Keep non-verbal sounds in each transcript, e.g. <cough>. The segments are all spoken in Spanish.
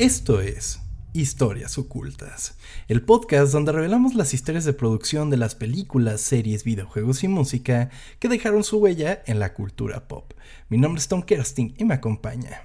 Esto es Historias Ocultas, el podcast donde revelamos las historias de producción de las películas, series, videojuegos y música que dejaron su huella en la cultura pop. Mi nombre es Tom Kerstin y me acompaña.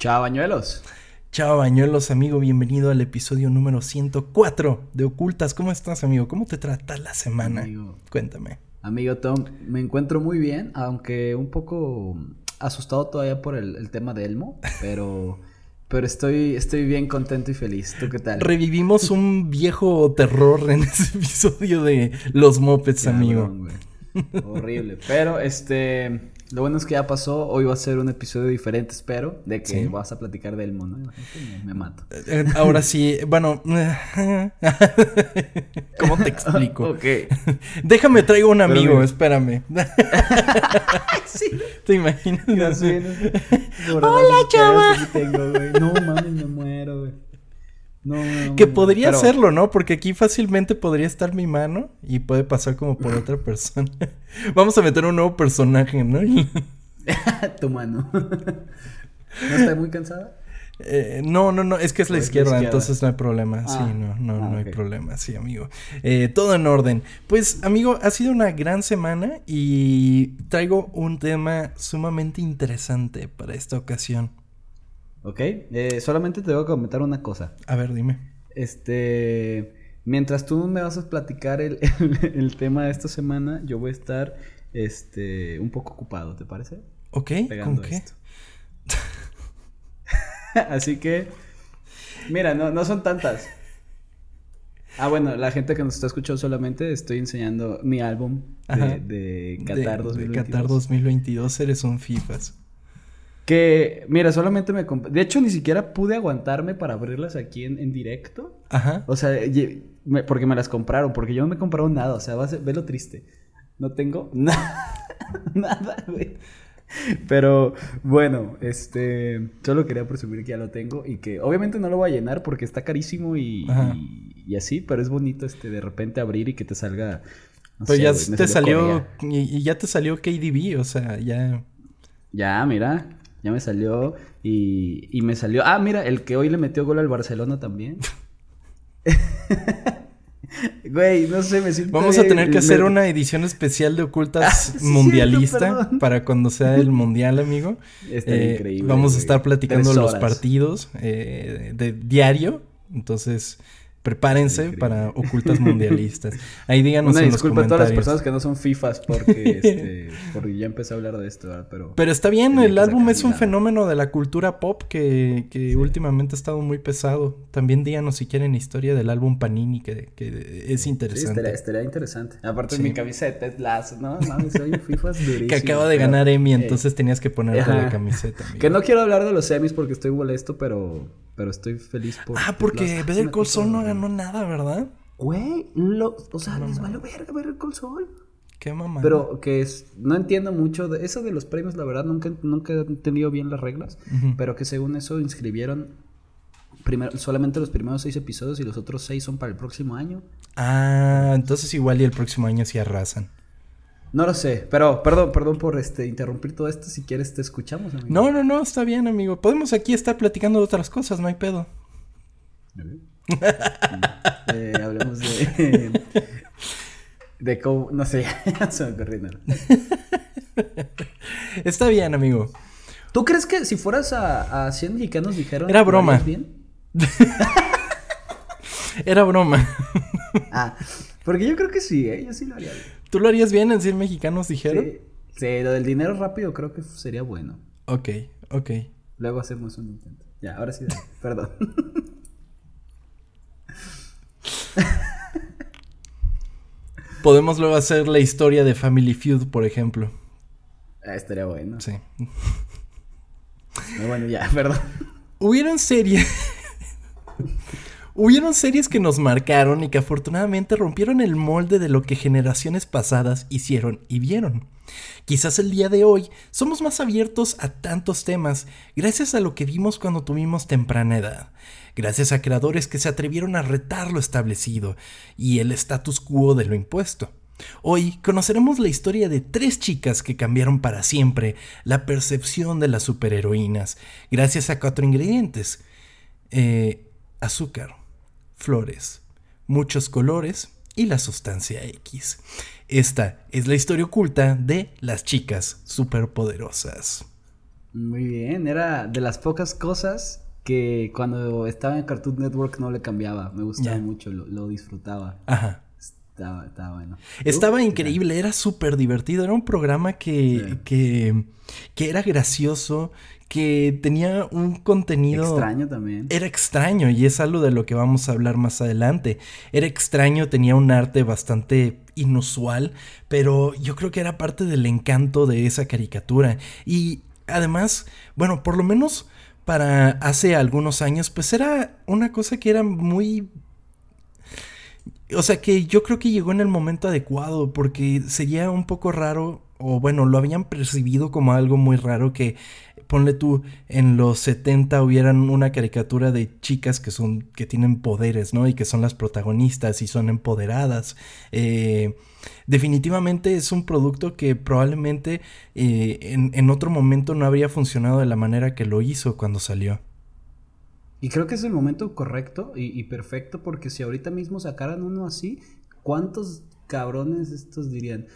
Chao, bañuelos. Chao, bañuelos, amigo. Bienvenido al episodio número 104 de Ocultas. ¿Cómo estás, amigo? ¿Cómo te trata la semana? Cuéntame. Amigo Tom, me encuentro muy bien, aunque un poco asustado todavía por el, el tema de Elmo, pero... <laughs> Pero estoy, estoy bien contento y feliz. ¿Tú qué tal? Revivimos un viejo terror en <laughs> ese episodio de los mopeds, amigo. Horrible. Pero este. Lo bueno es que ya pasó. Hoy va a ser un episodio diferente, espero. De que vas a platicar de Elmo, ¿no? Me, mato. Eh, ahora sí, bueno. <laughs> ¿Cómo te explico? ok. Déjame, traigo un amigo, espérame. <laughs> sí. ¿Te imaginas? <laughs> Hola, chava. No mames, me muero, güey. No, que podría hacerlo, ¿no? Porque aquí fácilmente podría estar mi mano y puede pasar como por otra persona. <laughs> Vamos a meter un nuevo personaje, ¿no? <laughs> tu mano. ¿No está muy cansada? Eh, no, no, no, es que es la, izquierda, entonces no hay problema. sí, ah. no, no, ah, no hay problema, sí, amigo. Eh, todo en orden. Pues, amigo, ha sido una gran semana y traigo un tema sumamente interesante para esta ocasión. ¿Ok? Eh, solamente te voy a comentar una cosa. A ver, dime. Este. Mientras tú me vas a platicar el, <laughs> el, tema de esta semana, yo voy a estar este, un poco ocupado, ¿te parece? Ok, ¿con qué? <laughs> Así que, mira, no, no son tantas. Ah, bueno, la gente que nos está escuchando solamente, estoy enseñando mi álbum de, de Qatar 2022. De Qatar 2022, eres un FIFAs. Que, mira, solamente me... De hecho, ni siquiera pude aguantarme para abrirlas aquí en, directo. Ajá. O sea, porque me las compraron, porque yo no me he comprado nada. O sea, ve lo triste. No tengo <laughs> nada, nada, güey. Pero bueno, este, solo quería presumir que ya lo tengo y que obviamente no lo voy a llenar porque está carísimo y, y, así, pero es bonito este de repente abrir y que te salga. pero ya te salió y, ya te salió KDB, o sea, ya. Ya, mira, ya me salió y, y me salió. Ah, mira, el que hoy le metió gol al Barcelona también. <laughs> Güey, no sé, me siento. Vamos a tener que hacer una edición especial de Ocultas <laughs> ah, mundialista para cuando sea el <laughs> mundial, amigo. Está eh, increíble. Vamos a estar platicando los partidos eh, de diario. Entonces, Prepárense para ocultas mundialistas. Ahí díganos Una en los comentarios. a todas las personas que no son FIFAs porque, este, <laughs> porque ya empecé a hablar de esto, pero... Pero está bien, el álbum es un fenómeno de la cultura pop que, que últimamente ha estado muy pesado. También díganos si quieren historia del álbum Panini, que, que es interesante. Sí, estaría, interesante. Aparte mi camisa de Ted Lasso, ¿no? Mami, soy FIFAs <laughs> durísimo. Que acaba de ganar Emmy, entonces tenías que ponerte la camiseta. Que no quiero hablar de los Emmys porque estoy molesto, pero pero estoy feliz por. Ah, porque Better Call Saul no ganó nada, ¿verdad? Güey, lo, o sea, les vale verga Better Call Saul. Qué mamá. Pero que es, no entiendo mucho de eso de los premios, la verdad, nunca, nunca he entendido bien las reglas. Pero que según eso inscribieron primero, solamente los primeros seis episodios y los otros seis son para el próximo año. Ah, entonces igual y el próximo año sí arrasan. No lo sé, pero perdón, perdón por este interrumpir todo esto. Si quieres, te escuchamos, amigo. No, no, no, está bien, amigo. Podemos aquí estar platicando de otras cosas, no hay pedo. <laughs> eh, hablemos de. de cómo. No sé, <laughs> se me ocurrió nada. <laughs> Está bien, amigo. ¿Tú crees que si fueras a, a 100 mexicanos dijeron. Era broma. Bien? Era broma. ah, porque yo creo que sí, ¿eh? Yo sí lo haría bien. ¿Tú lo harías bien en 100 mexicanos, dijeron? Sí. lo del dinero rápido creo que sería bueno. Ok, ok. Luego hacemos un intento. Ya, ahora sí, <laughs> perdón. <laughs> Podemos luego hacer la historia de Family Feud, por ejemplo. Ah, estaría bueno. Sí. bueno, ya, <laughs> perdón. Hubieron series. Hubieron series que nos marcaron y que afortunadamente rompieron el molde de lo que generaciones pasadas hicieron y vieron. Quizás el día de hoy somos más abiertos a tantos temas gracias a lo que vimos cuando tuvimos temprana edad, gracias a creadores que se atrevieron a retar lo establecido y el status quo de lo impuesto. Hoy conoceremos la historia de tres chicas que cambiaron para siempre la percepción de las superheroínas, gracias a cuatro ingredientes eh, azúcar, flores, muchos colores y la sustancia X. Esta es la historia oculta de las chicas superpoderosas. Muy bien, era de las pocas cosas que cuando estaba en Cartoon Network no le cambiaba. Me gustaba mucho, lo, disfrutaba. Ajá. Estaba, estaba bueno. Estaba increíble, era súper divertido. Era un programa que, que, que era gracioso, que tenía un contenido... Extraño también. Era extraño y es algo de lo que vamos a hablar más adelante. Era extraño, tenía un arte bastante inusual, pero yo creo que era parte del encanto de esa caricatura. Y además, bueno, por lo menos para hace algunos años, pues era una cosa que era muy... O sea que yo creo que llegó en el momento adecuado porque sería un poco raro, o bueno, lo habían percibido como algo muy raro que ponle tú, en los 70 hubieran una caricatura de chicas que son, que tienen poderes, ¿no? Y que son las protagonistas y son empoderadas. Eh, definitivamente es un producto que probablemente eh, en, otro momento no habría funcionado de la manera que lo hizo cuando salió. Y creo que es el momento correcto y, y perfecto porque si ahorita mismo sacaran uno así, ¿cuántos cabrones estos dirían,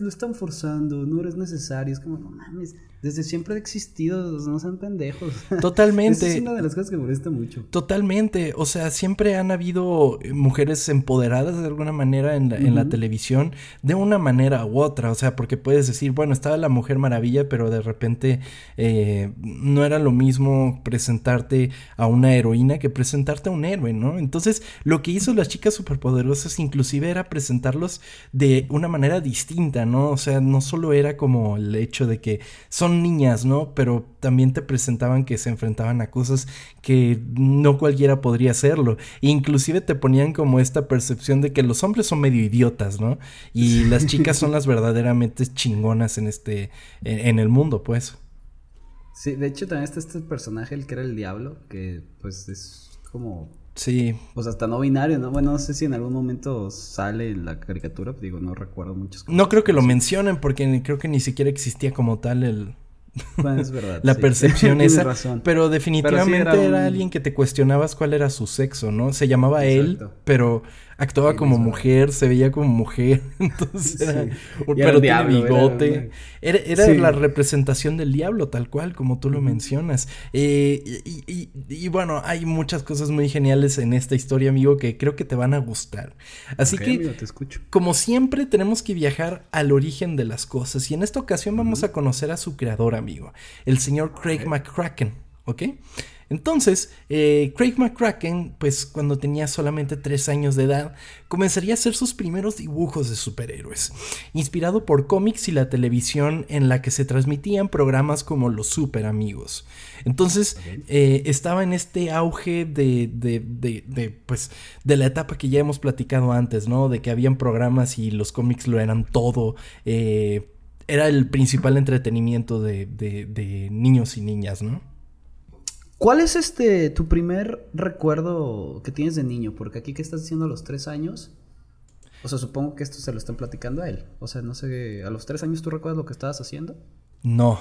lo están forzando, no eres necesario. Es como, no mames, desde siempre ha existido, no sean pendejos. <laughs> Totalmente. es una de las cosas que molesta mucho. Totalmente. O sea, siempre han habido eh, mujeres empoderadas de alguna manera en la, en la televisión, de una manera u otra. O sea, porque puedes decir, bueno, estaba la Mujer Maravilla, pero de repente eh, no era lo mismo presentarte a una heroína que presentarte a un héroe, ¿no? Entonces, lo que hizo las chicas superpoderosas inclusive era presentarlos de una manera distinta, ¿no? O sea, no solo era como el hecho de que son niñas, ¿no? Pero también te presentaban que se enfrentaban a cosas que no cualquiera podría hacerlo. E inclusive te ponían como esta percepción de que los hombres son medio idiotas, ¿no? Y las chicas son <laughs> las verdaderamente chingonas en este, en, el mundo, pues. Sí, de hecho también está este personaje, el que era el diablo, que pues es como Sí. Pues hasta no binario, ¿no? Bueno, no sé si en algún momento sale la caricatura, digo, no recuerdo muchas cosas. No creo que lo mencionen porque creo que ni siquiera existía como tal el... Bueno, es <laughs> verdad. la percepción <laughs> esa. Pero definitivamente era, alguien que te cuestionabas cuál era su sexo, ¿no? Se llamaba él, pero actuaba como mujer, se veía como mujer, <laughs> entonces era, pero tiene bigote. Era, era, la representación del diablo, tal cual, como tú lo mencionas. Eh, y, y, bueno, hay muchas cosas muy geniales en esta historia, amigo, que creo que te van a gustar. Así que, te escucho. como siempre, tenemos que viajar al origen de las cosas. Y en esta ocasión vamos a conocer a su creador, amigo, el señor Craig McCracken, ¿ok? Entonces, eh, Craig McCracken, pues cuando tenía solamente 3 años de edad, comenzaría a hacer sus primeros dibujos de superhéroes, inspirado por cómics y la televisión en la que se transmitían programas como Los Super Amigos. Entonces, eh, estaba en este auge de, de, de, pues, de la etapa que ya hemos platicado antes, ¿no? De que habían programas y los cómics lo eran todo. Eh, era el principal entretenimiento de niños y niñas, ¿no? ¿Cuál es este tu primer recuerdo que tienes de niño? Porque aquí que estás diciendo a los tres años, o sea, supongo que esto se lo están platicando a él. O sea, no sé, ¿a los tres años tú recuerdas lo que estabas haciendo? No.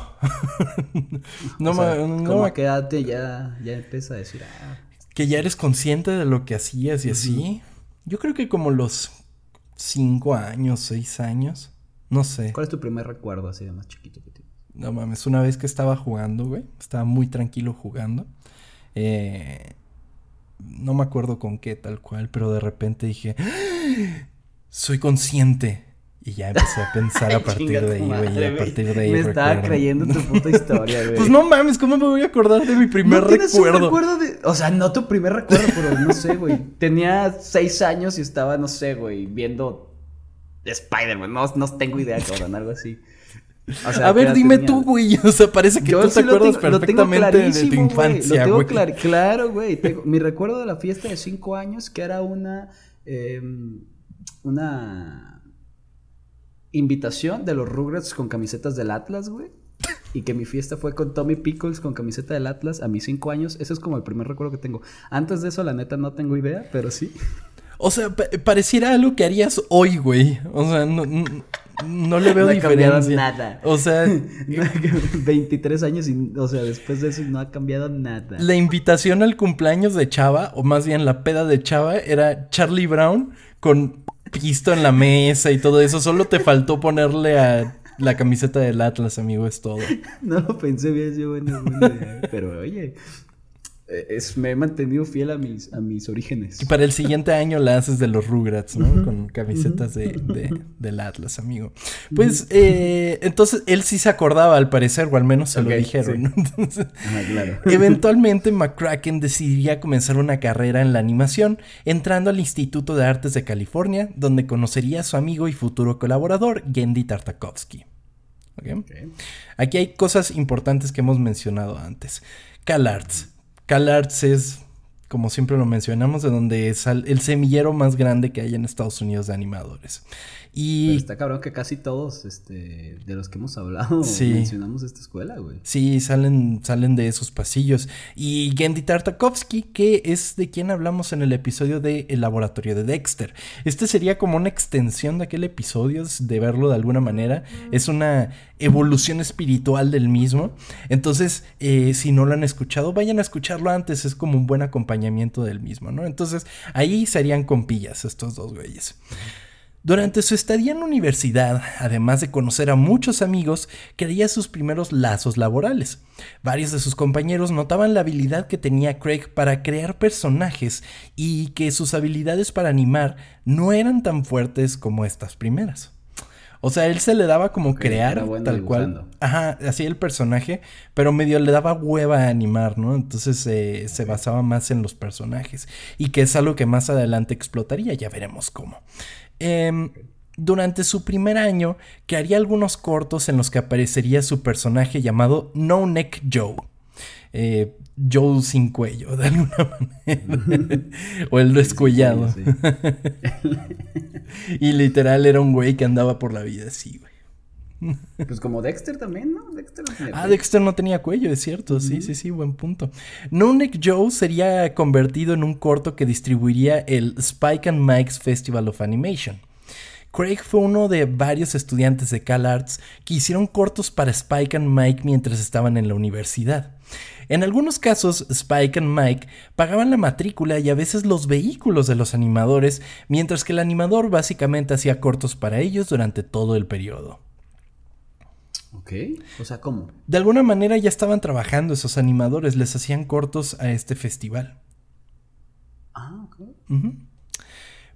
<laughs> no, o como a qué edad ya, ya empieza a decir, ah, Que ya eres consciente de lo que hacías y así. Yo creo que como los cinco años, seis años. No sé. ¿Cuál es tu primer recuerdo así de más chiquito que no mames, una vez que estaba jugando, güey. Estaba muy tranquilo jugando. Eh, no me acuerdo con qué tal cual, pero de repente dije, ¡Ah! soy consciente. Y ya empecé a pensar a <laughs> partir de ahí, güey. A partir de ahí. Me estaba creyendo tu <laughs> puta historia, güey. pues no mames, ¿cómo me voy a acordar de mi primer ¿No recuerdo? Un recuerdo de... O sea, no tu primer recuerdo, pero no sé, güey. Tenía seis años y estaba, no sé, güey, viendo Spider-Man. No, no tengo idea, cabrón, algo así a ver, dime tú, güey. <laughs> O sea, parece que tú te acuerdas perfectamente de tu infancia, güey. <laughs> claro, güey. mi recuerdo de la fiesta de cinco años, que era una. Em, una. Invitación de los Rugrats con camisetas del Atlas, güey. Y que mi fiesta fue con Tommy Pickles con camiseta del Atlas a mis cinco años. Ese es como el primer recuerdo que tengo. Antes de eso, la neta, no tengo idea, pero sí. O sea, pareciera algo que harías hoy, güey. O sea, no le veo no diferencia. nada. O sea, <laughs> 23 años y, o sea, después de eso no ha cambiado nada. La invitación al cumpleaños de Chava, o más bien la peda de Chava, era Charlie Brown con pisto en la mesa y todo eso. Solo te faltó ponerle a la camiseta del Atlas, amigo, es todo. <laughs> No lo pensé bien, yo, bueno, pero oye, es, me he mantenido fiel a mis, a mis orígenes. Y para el siguiente <laughs> año la haces de los Rugrats, ¿no? Con camisetas de, del Atlas, amigo. Pues eh, entonces él sí se acordaba al parecer, o al menos se lo dijeron. ah, claro. <laughs> eventualmente McCracken decidiría comenzar una carrera en la animación, entrando al Instituto de Artes de California, donde conocería a su amigo y futuro colaborador, Gendy Tartakovsky. Aquí hay cosas importantes que hemos mencionado antes. CalArts CalArts es, como siempre lo mencionamos, de donde es el semillero más grande que hay en Estados Unidos de animadores. Y está cabrón que casi todos este, de los que hemos hablado mencionamos esta escuela, güey. Sí, salen, salen de esos pasillos. Y Gendy Tartakovsky, que es de quien hablamos en el episodio de El Laboratorio de Dexter. Este sería como una extensión de aquel episodio, de verlo de alguna manera. Es una evolución espiritual del mismo. Entonces, eh, si no lo han escuchado, vayan a escucharlo antes. Es como un buen acompañamiento del mismo, ¿no? Entonces, ahí serían compillas estos dos güeyes. Durante su estadía en la universidad, además de conocer a muchos amigos, creía sus primeros lazos laborales. Varios de sus compañeros notaban la habilidad que tenía Craig para crear personajes y que sus habilidades para animar no eran tan fuertes como estas primeras. O sea, él se le daba como crear tal cual. Ajá, así el personaje, pero medio le daba hueva a animar, ¿no? Entonces eh, se basaba más en los personajes. Y que es algo que más adelante explotaría, ya veremos cómo. Em, durante su primer año, que haría algunos cortos en los que aparecería su personaje llamado No Neck Joe. Eh, Joe sin cuello, de alguna <laughs> manera. o el descuellado. <laughs> y literal era un güey que andaba por la vida así, güey. Pues como Dexter también, ¿no? Dexter no tenía ah, Dexter no tenía cuello, es cierto. Sí, sí, sí, buen punto. No Neck Joe sería convertido en un corto que distribuiría el Spike and Mike's Festival of Animation. Craig fue uno de varios estudiantes de CalArts que hicieron cortos para Spike and Mike mientras estaban en la universidad. En algunos casos, Spike and Mike pagaban la matrícula y a veces los vehículos de los animadores, mientras que el animador básicamente hacía cortos para ellos durante todo el periodo. Ok, o sea, ¿cómo? De alguna manera ya estaban trabajando esos animadores, les hacían cortos a este festival. Ah, ok.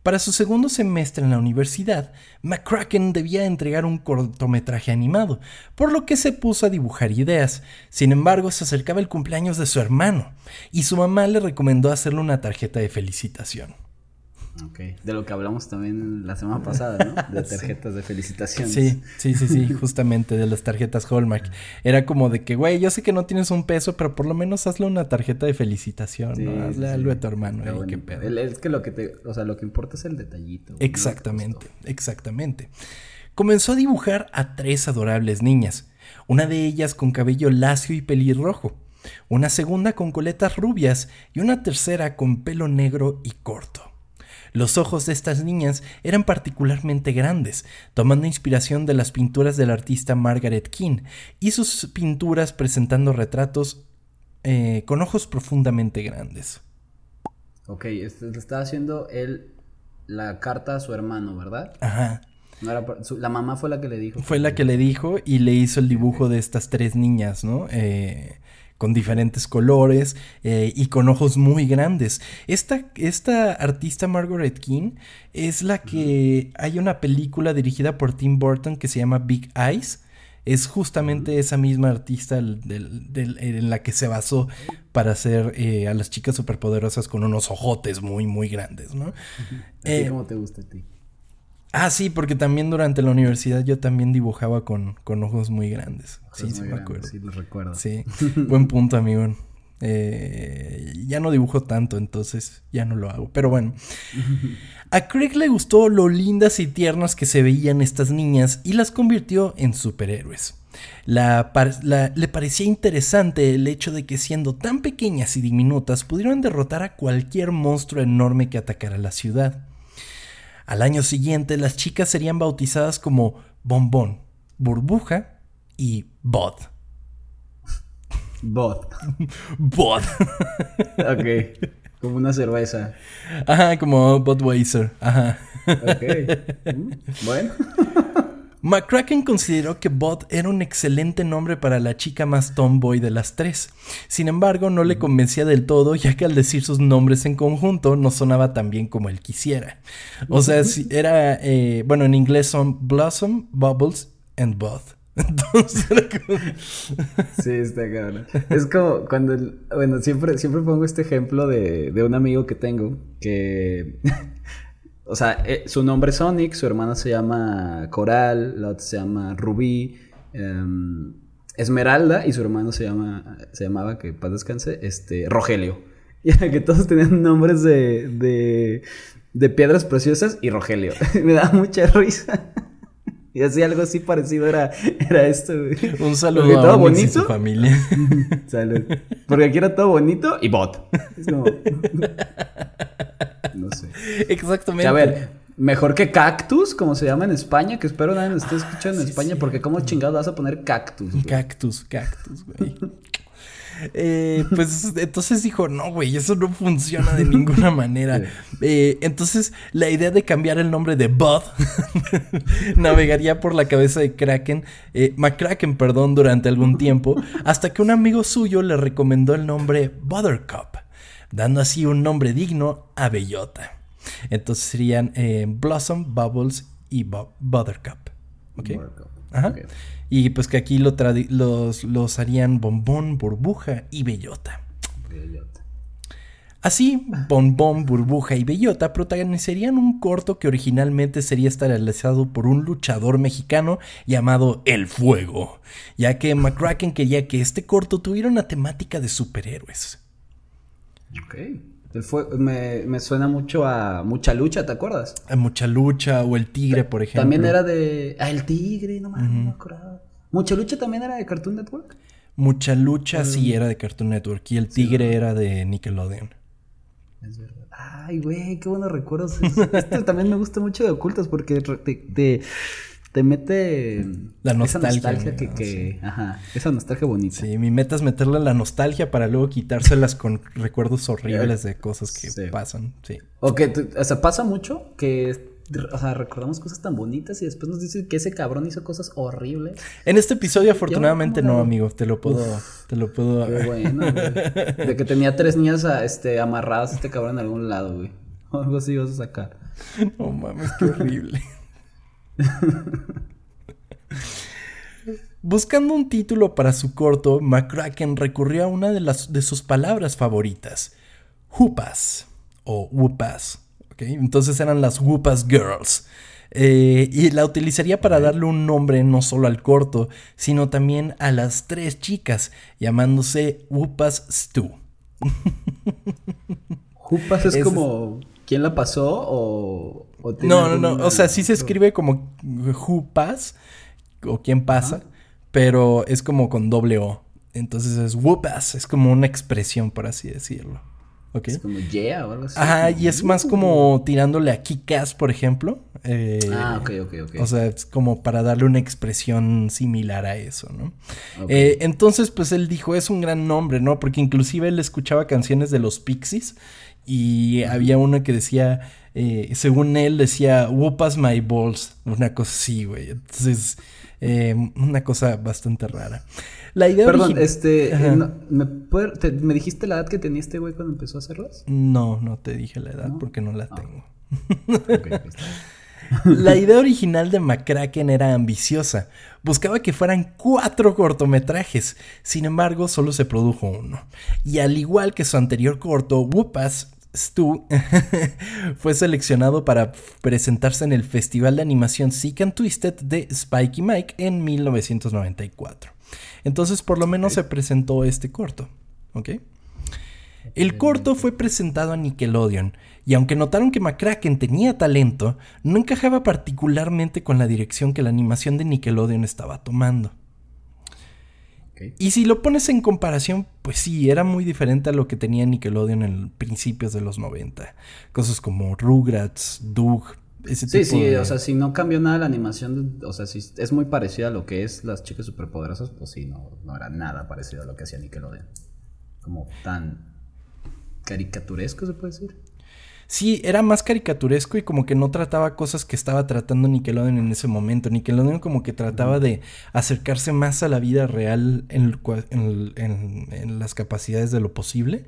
Para su segundo semestre en la universidad, McCracken debía entregar un cortometraje animado, por lo que se puso a dibujar ideas. Sin embargo, se acercaba el cumpleaños de su hermano, y su mamá le recomendó hacerle una tarjeta de felicitación. Ok, de lo que hablamos también la semana pasada, ¿no? <laughs> De tarjetas de felicitación. Sí, sí, sí, sí, justamente de las tarjetas Hallmark. Era como de que, güey, yo sé que no tienes un peso, pero por lo menos hazle una tarjeta de felicitación, ¿no? Hazle algo a tu hermano, qué pedo. Es que lo que te, o sea, lo que importa es el detallito. Exactamente, exactamente. Comenzó a dibujar a tres adorables niñas, una de ellas con cabello lacio y pelirrojo, una segunda con coletas rubias y una tercera con pelo negro y corto. Los ojos de estas niñas eran particularmente grandes, tomando inspiración de las pinturas del artista Margaret King y sus pinturas presentando retratos eh, con ojos profundamente grandes. Ok, le estaba haciendo él la carta a su hermano, ¿verdad? Ajá. la mamá fue la que le dijo. Fue la que le dijo y le hizo el dibujo de estas tres niñas, ¿no? Eh, con diferentes colores eh, y con ojos muy grandes. Esta, esta artista Margaret King es la que hay una película dirigida por Tim Burton que se llama Big Eyes. Es justamente esa misma artista en la que se basó para hacer eh, a las chicas superpoderosas con unos ojotes muy, muy grandes, ¿no? Eh, ¿Cómo te gusta a ti? Ah, sí, porque también durante la universidad yo también dibujaba con, ojos muy grandes. sí, sí me acuerdo. Sí, lo recuerdo. Sí, <laughs> buen punto, amigo. Eh, ya no dibujo tanto, entonces ya no lo hago. Pero bueno, <laughs> a Craig le gustó lo lindas y tiernas que se veían estas niñas y las convirtió en superhéroes. le parecía interesante el hecho de que siendo tan pequeñas y diminutas pudieran derrotar a cualquier monstruo enorme que atacara la ciudad. Al año siguiente, las chicas serían bautizadas como Bombón, Burbuja y Bod. Bod. <laughs> Bod. ok. Como una cerveza. Ajá, como Budweiser. Ajá. Ok. Mm, bueno. <laughs> McCracken consideró que Bot era un excelente nombre para la chica más tomboy de las tres. Sin embargo, no le convencía del todo, ya que al decir sus nombres en conjunto no sonaba tan bien como él quisiera. O sea, si era, eh, bueno, en inglés son Blossom, Bubbles and Bot. <laughs> Entonces <laughs> Sí, está cabrón. Es como cuando, bueno, siempre, siempre pongo este ejemplo de, de un amigo que tengo que o sea, eh, su nombre es Sonic, su hermana se llama Coral, la otra se llama Rubí, em, Esmeralda y su hermano se llama, se llamaba, que paz descanse, este, Rogelio. <laughs> Y que todos tenían nombres de, de, de piedras preciosas y Rogelio. <laughs> Me da mucha risa. Y así algo así parecido era, era esto, güey. Un saludo a bonito. su familia. <laughs> Salud. Porque aquí era todo bonito y bot. Es como... <laughs> No sé. Exactamente. a ver, mejor que cactus, como se llama en España, que espero nadie nos esté escuchando en España, porque ¿cómo chingados vas a poner cactus? Cactus, cactus, güey. Eh, pues entonces dijo, no, güey, eso no funciona de ninguna manera. <laughs> Eh, entonces la idea de cambiar el nombre de Bud <laughs> navegaría por la cabeza de Kraken, eh, McCracken, perdón, durante algún tiempo, hasta que un amigo suyo le recomendó el nombre Buttercup dando así un nombre digno a Bellota. Entonces serían eh, Blossom, Bubbles y Buttercup. ¿Ok? Ajá. Y pues que aquí lo los, los harían Bombón, Burbuja y Bellota. Bellota. Así, Bombón, Burbuja y Bellota protagonizarían un corto que originalmente sería establecido por un luchador mexicano llamado El Fuego, ya que McCracken quería que este corto tuviera una temática de superhéroes. Ok. me, me, suena mucho a Mucha Lucha, ¿te acuerdas? A Mucha Lucha o El Tigre, por ejemplo. También era de. Ah, El Tigre, no, me acuerdo. ¿Mucha Lucha también era de Cartoon Network? Mucha Lucha sí era de Cartoon Network y El Tigre era de Nickelodeon. Es verdad. Ay, güey, qué buenos recuerdos. Esto <laughs> también me gusta mucho de Ocultos porque te, te mete la nostalgia. Esa nostalgia que, ajá, esa nostalgia bonita. Sí, mi meta es meterle la nostalgia para luego quitárselas con recuerdos horribles de cosas que pasan, sí. O que, o sea, pasa mucho que o sea, recordamos cosas tan bonitas y después nos dicen que ese cabrón hizo cosas horribles. En este episodio, afortunadamente, no, amigo. Te lo puedo. te lo puedo. Qué <laughs> bueno, De que tenía tres niñas este, amarradas este cabrón en algún lado, güey. <laughs> Algo así vas a sacar. No mames, qué horrible. <laughs> Buscando un título para su corto, McCracken recurrió a una de, las, de sus palabras favoritas, Whoopas o Whoopas. Entonces eran las Whoopas Girls. Eh, y la utilizaría para darle un nombre no solo al corto, sino también a las tres chicas, llamándose Whoopas Stew. <laughs> Whoopas es, como quién la pasó o no, no, no. O sea, sí se escribe como who pass o quién pasa, pero es como con doble O. Entonces es whoopas, es como una expresión, por así decirlo. ¿Okay? Es como yeah o algo así. Ajá, y es más como tirándole a Kikas, por ejemplo. Eh, ah, ok, ok, ok. O sea, es como para darle una expresión similar a eso, ¿no? Eh, entonces, pues él dijo, es un gran nombre, ¿no? Porque inclusive él escuchaba canciones de los Pixies y había una que decía, eh, según él, decía, whoopas my balls, una cosa así, güey. Entonces, eh, una cosa bastante rara. La idea Perdón, este, eh, ¿me, dijiste la edad que tenía este güey cuando empezó a hacerlas? No, no te dije la edad porque no la ah. tengo. <laughs> La idea original de McCracken era ambiciosa. Buscaba que fueran cuatro cortometrajes. Sin embargo, solo se produjo uno. Y al igual que su anterior corto, Whoopas Stu <laughs> fue seleccionado para presentarse en el Festival de Animación Sick and Twisted de Spikey Mike en 1994. Entonces, por lo menos se presentó este corto. ¿Ok? El corto fue presentado a Nickelodeon, y aunque notaron que McCracken tenía talento, no encajaba particularmente con la dirección que la animación de Nickelodeon estaba tomando. Y si lo pones en comparación, pues sí, era muy diferente a lo que tenía Nickelodeon en principios de los 90. Cosas como Rugrats, Doug, ese sí, sí, o sea, si no cambió nada la animación, o sea, si es muy parecida a lo que es las chicas superpoderosas, pues sí, no, no era nada parecido a lo que hacía Nickelodeon. Como tan caricaturesco, se puede decir. Sí, era más caricaturesco y como que no trataba cosas que estaba tratando Nickelodeon en ese momento. Nickelodeon como que trataba de acercarse más a la vida real en, en, las capacidades de lo posible.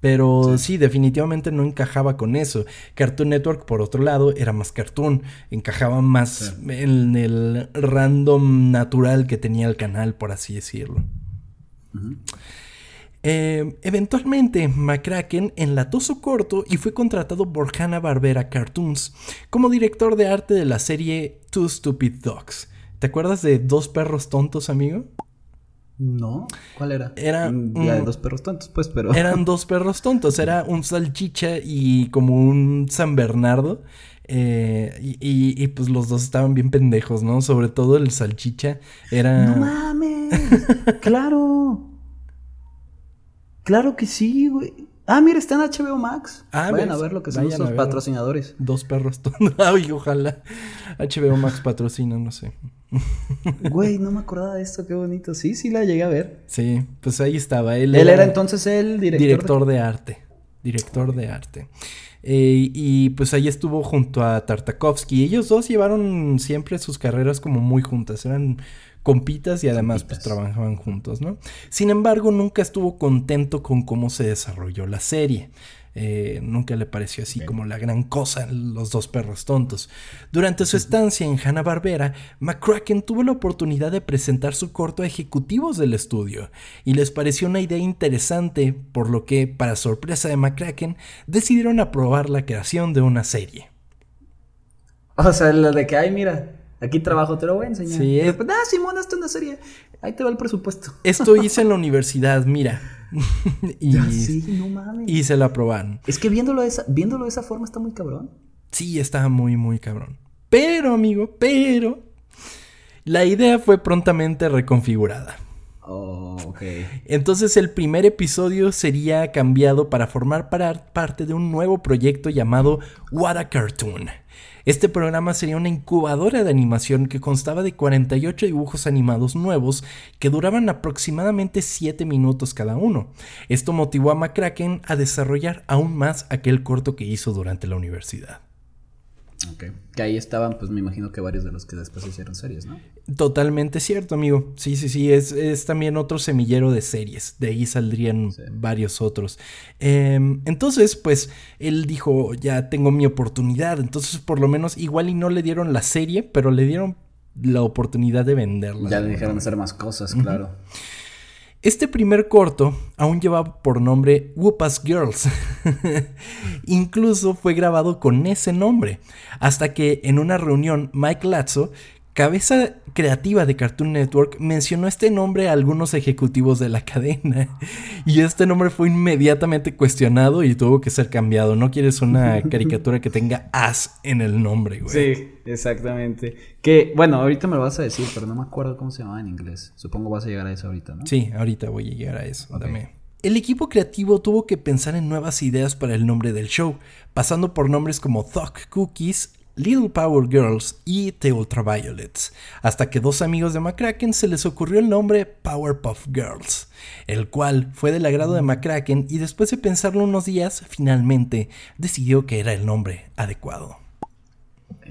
Pero sí. definitivamente no encajaba con eso. Cartoon Network, por otro lado, era más cartoon. Encajaba más en el random natural que tenía el canal, por así decirlo. Eh, eventualmente, McCracken enlató su corto y fue contratado por Hanna-Barbera Cartoons como director de arte de la serie Two Stupid Dogs. ¿Te acuerdas de Dos Perros Tontos, amigo? No, ¿cuál era? Era la de dos perros tontos, pues, pero. <laughs> Eran dos perros tontos. Era un salchicha y como un San Bernardo. Eh, y, y, pues los dos estaban bien pendejos, ¿no? Sobre todo el salchicha era. ¡No mames! <laughs> ¡Claro! Claro que sí, güey. Ah, mira, está en HBO Max. Ah, Vayan a ver lo que son sus patrocinadores. Dos perros Ay, ojalá. HBO Max patrocina, no sé. Güey, no me acordaba de esto, qué bonito. Sí, sí la llegué a ver. Sí, pues ahí estaba. Él, Él era, entonces el director. Director de, arte. Director de arte. Eh, y pues ahí estuvo junto a Tartakovsky. Ellos dos llevaron siempre sus carreras como muy juntas. Eran compitas y además pues trabajaban juntos, ¿no? Sin embargo, nunca estuvo contento con cómo se desarrolló la serie. Eh, nunca le pareció así como la gran cosa los dos perros tontos. Durante su estancia en Hanna-Barbera, McCracken tuvo la oportunidad de presentar su corto a ejecutivos del estudio y les pareció una idea interesante, por lo que, para sorpresa de McCracken, decidieron aprobar la creación de una serie. O sea, lo de que, ay, mira, Aquí trabajo, te lo voy a enseñar. Sí, es... ah, Simón, esto es una serie. Ahí te va el presupuesto. Esto hice en la universidad, mira. <laughs> y, sí, no mames. Y se lo aprobaron. Es que viéndolo de, esa, viéndolo de esa forma está muy cabrón. Sí, está muy, muy cabrón. Pero, amigo, pero. La idea fue prontamente reconfigurada. Oh, ok. Entonces el primer episodio sería cambiado para formar parte de un nuevo proyecto llamado What a Cartoon este programa sería una incubadora de animación que constaba de 48 dibujos animados nuevos que duraban aproximadamente 7 minutos cada uno. Esto motivó a McCracken a desarrollar aún más aquel corto que hizo durante la universidad. Que ahí estaban, pues me imagino que varios de los que después hicieron series, ¿no? Totalmente cierto, amigo. Sí, sí, sí. Es, también otro semillero de series. De ahí saldrían varios otros. Em, entonces, pues, él dijo, ya tengo mi oportunidad. Entonces, por lo menos, igual y no le dieron la serie, pero le dieron la oportunidad de venderla. Ya le dijeron hacer más cosas, claro. Este primer corto aún llevaba por nombre Whoopas Girls. <laughs> Incluso fue grabado con ese nombre, hasta que en una reunión Mike Lazzo cabeza creativa de Cartoon Network, mencionó este nombre a algunos ejecutivos de la cadena. <laughs> Y este nombre fue inmediatamente cuestionado y tuvo que ser cambiado. No quieres una <laughs> caricatura que tenga as en el nombre, güey. Sí, exactamente. Que, bueno, ahorita me lo vas a decir, pero no me acuerdo cómo se llamaba en inglés. Supongo vas a llegar a eso ahorita, ¿no? Sí, ahorita voy a llegar a eso. Dame. El equipo creativo tuvo que pensar en nuevas ideas para el nombre del show, pasando por nombres como Thug Cookies, Little Power Girls y The Ultraviolets, hasta que dos amigos de McCracken se les ocurrió el nombre Powerpuff Girls, el cual fue del agrado de McCracken y después de pensarlo unos días, finalmente decidió que era el nombre adecuado.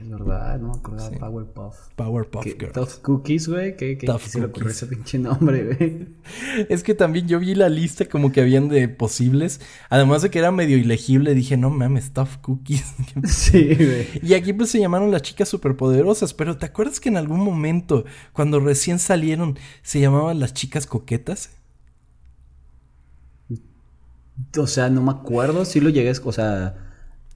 Es verdad, no me acordaba Powerpuff. Powerpuff Girls. Tough Cookies, güey. ¿Qué, qué, se le ocurrió ese pinche nombre, güey? <laughs> Es que también yo vi la lista como que habían de posibles. Además de que era medio ilegible, dije, no mames, Tough Cookies. <laughs> <laughs> sí, güey. Y aquí pues se llamaron las chicas superpoderosas. Pero ¿te acuerdas que en algún momento, cuando recién salieron, se llamaban las chicas coquetas? O sea, no me acuerdo. Sí lo llegué, o sea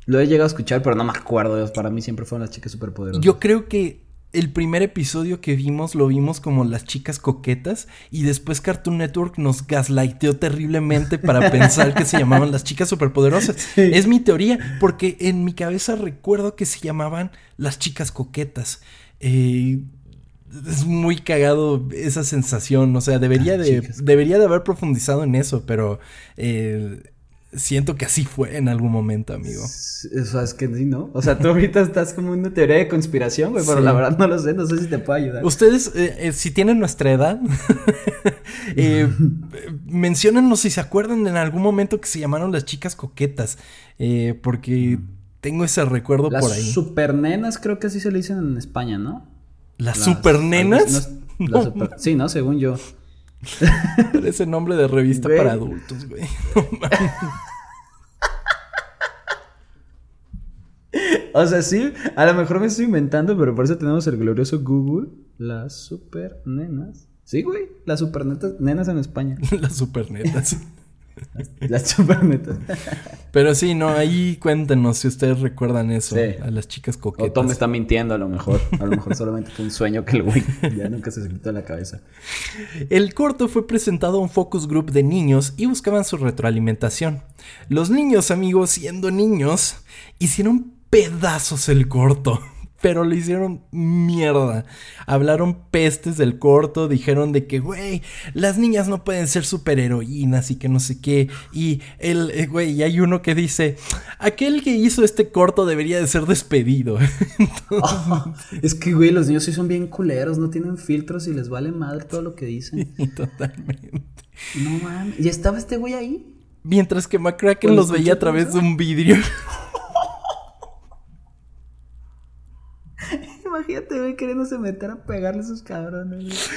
lo he llegado a escuchar, pero no me acuerdo. Para mí siempre fueron las chicas superpoderosas. Yo creo que el primer episodio que vimos lo vimos como las chicas coquetas y después Cartoon Network nos gaslighteó terriblemente para <laughs> pensar que se llamaban las chicas superpoderosas. Es mi teoría, porque en mi cabeza recuerdo que se llamaban las chicas coquetas. Eh, es muy cagado esa sensación, o sea, debería, de, debería de haber profundizado en eso, pero... Eh, siento que así fue en algún momento, amigo. O sea, es que sí, ¿no? O sea, tú ahorita estás como en una teoría de conspiración, güey, pero la verdad no lo sé, no sé si te puedo ayudar. Ustedes, eh, eh, si tienen nuestra edad, <laughs> eh, <laughs> menciónenos si se acuerdan en algún momento que se llamaron las chicas coquetas, eh, porque tengo ese recuerdo por ahí. Las supernenas creo que así se le dicen en España, ¿no? ¿Las, supernenas? <laughs> sí, ¿no? Según yo. <laughs> Parece nombre de revista para adultos, güey. <laughs> <laughs> o sea, sí, a lo mejor me estoy inventando, pero por eso tenemos el glorioso Google. Las supernenas. Sí, güey, las supernenas en España. las supernetas. <laughs> Las supernetas. <laughs> Pero sí, no, ahí cuéntenos si ustedes recuerdan eso. A las chicas coquetas. O Tom está mintiendo a lo mejor. A lo mejor solamente fue un sueño que el güey ya nunca se quitó en la cabeza. El corto fue presentado a un focus group de niños y buscaban su retroalimentación. Los niños, amigos, siendo niños, hicieron pedazos el corto pero lo hicieron mierda. Hablaron pestes del corto, dijeron de que, güey, las niñas no pueden ser superheroínas y que no sé qué. Y el, eh, güey, y hay uno que dice, aquel que hizo este corto debería de ser despedido. <laughs> <laughs> es que, güey, los niños sí son bien culeros, no tienen filtros y les vale madre todo lo que dicen. totalmente. No mames. ¿Y estaba este güey ahí? Mientras que McCracken los veía a través de un vidrio. <laughs> Imagínate, güey, queriéndose meter a pegarle a esos cabrones.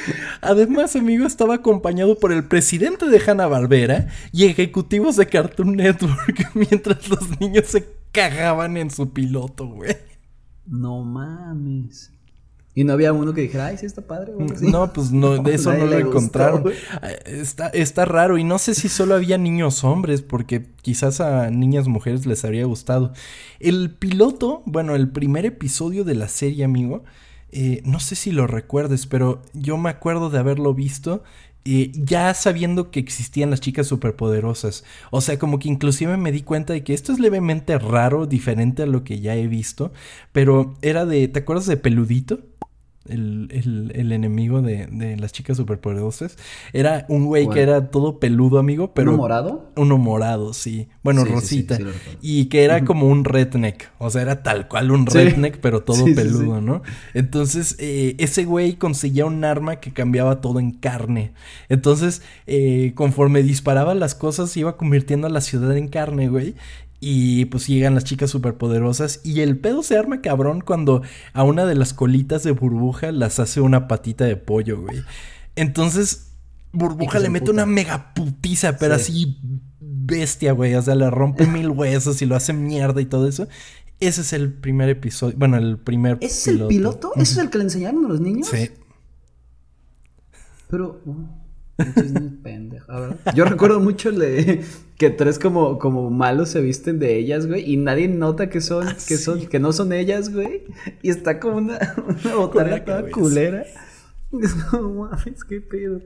Además, amigo, estaba acompañado por el presidente de Hanna Barbera y ejecutivos de Cartoon Network <laughs> mientras los niños se cagaban en su piloto, güey. No mames. Y no había uno que dijera, ay, sí está padre. No, pues no, <laughs> de eso no lo encontraron. está, está raro y no sé si solo había niños hombres, porque quizás a niñas mujeres les habría gustado. El piloto, bueno, el primer episodio de la serie, amigo, eh, no sé si lo recuerdes, pero yo me acuerdo de haberlo visto ya sabiendo que existían las chicas superpoderosas. O sea, como que inclusive me di cuenta de que esto es levemente raro, diferente a lo que ya he visto. Pero era de, ¿te acuerdas de Peludito? El, el, enemigo de, de, las chicas superpoderosas. Era un güey que era todo peludo, amigo, pero... ¿Uno morado? Uno morado, sí. Bueno, Rosita. y que era como un redneck. O sea, era tal cual un redneck, pero <laughs> todo peludo, ¿no? Entonces, eh, ese güey conseguía un arma que cambiaba todo en carne. Entonces, eh, conforme disparaba las cosas, iba convirtiendo a la ciudad en carne, güey. Y pues llegan las chicas superpoderosas. Y el pedo se arma cabrón cuando a una de las colitas de burbuja las hace una patita de pollo, güey. Entonces, burbuja le mete una mega putiza, pero así bestia, güey. O sea, le rompe <laughs> mil huesos y lo hace mierda y todo eso. Ese es el primer episodio. Bueno, el primer ¿Ese es el piloto? ¿Ese es el que le enseñaron a los niños? Sí. Pero. Yo recuerdo mucho le, que tres como, como malos se visten de ellas, güey, y nadie nota que son, ah, que son, que no son ellas, güey. Y está como una, una toda culera. <laughs> Es como, mames, qué pedo.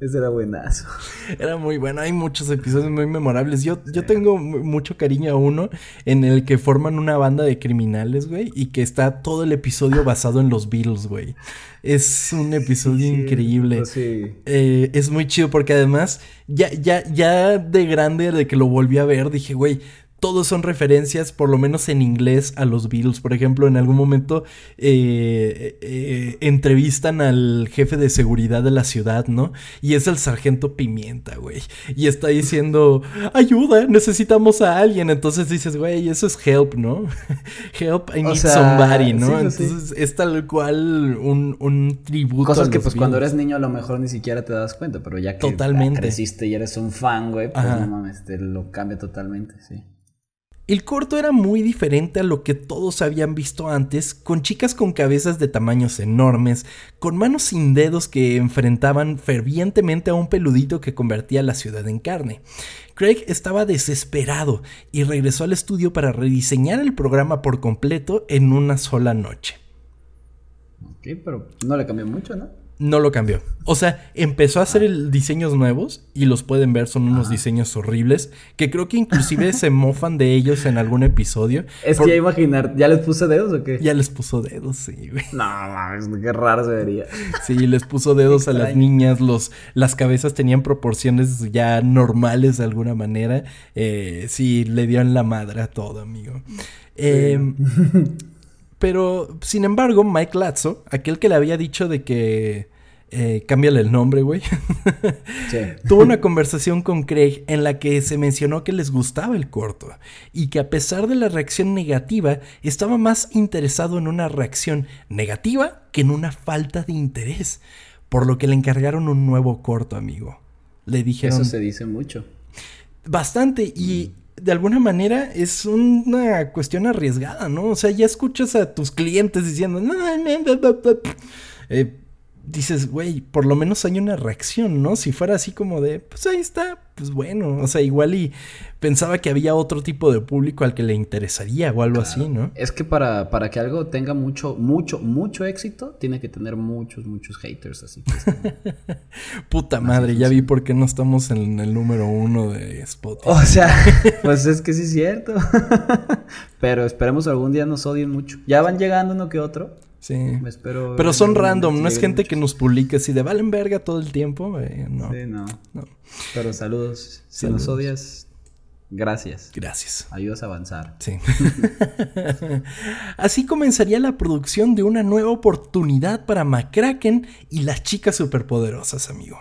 Ese era buenazo. <laughs> Era muy bueno. Hay muchos episodios muy memorables. Yo, yo tengo mucho cariño a uno en el que forman una banda de criminales, güey. Y que está todo el episodio basado en los Beatles, güey. Es un episodio increíble. Eh, es muy chido porque además, ya, ya, ya de grande, de que lo volví a ver, dije, güey, todos son referencias, por lo menos en inglés, a los Beatles. Por ejemplo, en algún momento eh, eh, entrevistan al jefe de seguridad de la ciudad, ¿no? Y es el sargento Pimienta, güey. Y está diciendo, ayuda, necesitamos a alguien. Entonces dices, güey, eso es help, ¿no? <laughs> help, I need somebody, ¿no? Entonces es tal cual un, un tributo. Cosas que pues cuando eres niño a lo mejor ni siquiera te das cuenta, pero ya que totalmente. creciste y eres un fan, güey, pues no mames, te lo cambia totalmente, sí. El corto era muy diferente a lo que todos habían visto antes, con chicas con cabezas de tamaños enormes, con manos sin dedos que enfrentaban fervientemente a un peludito que convertía la ciudad en carne. Craig estaba desesperado y regresó al estudio para rediseñar el programa por completo en una sola noche. Ok, pero no le cambió mucho, ¿no? No lo cambió. O sea, empezó a hacer el diseños nuevos y los pueden ver, son unos diseños horribles que creo que inclusive se mofan de ellos en algún episodio. Es que ya imaginar, ¿ya les puso dedos o qué? Ya les puso dedos, sí, güey. No, mames, qué raro se vería. Sí, les puso dedos a las niñas, los, las cabezas tenían proporciones ya normales de alguna manera. Eh, sí, le dieron la madre a todo, amigo. Eh, <laughs> pero, sin embargo, Mike Lazzo, aquel que le había dicho de que eh, cámbiale el nombre, güey. <laughs> Tuvo una conversación con Craig en la que se mencionó que les gustaba el corto y que a pesar de la reacción negativa, estaba más interesado en una reacción negativa que en una falta de interés, por lo que le encargaron un nuevo corto, amigo. Le dijeron... Eso se dice mucho. Bastante y de alguna manera es una cuestión arriesgada, ¿no? O sea, ya escuchas a tus clientes diciendo, eh, dices, güey, por lo menos hay una reacción, ¿no? Si fuera así como de, pues ahí está, pues bueno, o sea, igual y pensaba que había otro tipo de público al que le interesaría o algo así, ¿no? Es que para, para que algo tenga mucho, mucho, mucho éxito, tiene que tener muchos, muchos haters, así que... <laughs> Puta madre, ya vi por qué no estamos en el número uno de Spotify. O sea, <laughs> pues es que sí es cierto. <laughs> Pero esperemos algún día nos odien mucho. Ya van llegando uno que otro. Sí. Pero son random, no es gente que nos publique así de valen verga todo el tiempo. Eh, no. Sí, no. Pero saludos. Si nos odias, gracias. Gracias. Ayudas a avanzar. Sí. <laughs> así comenzaría la producción de una nueva oportunidad para McCracken y las chicas superpoderosas, amigo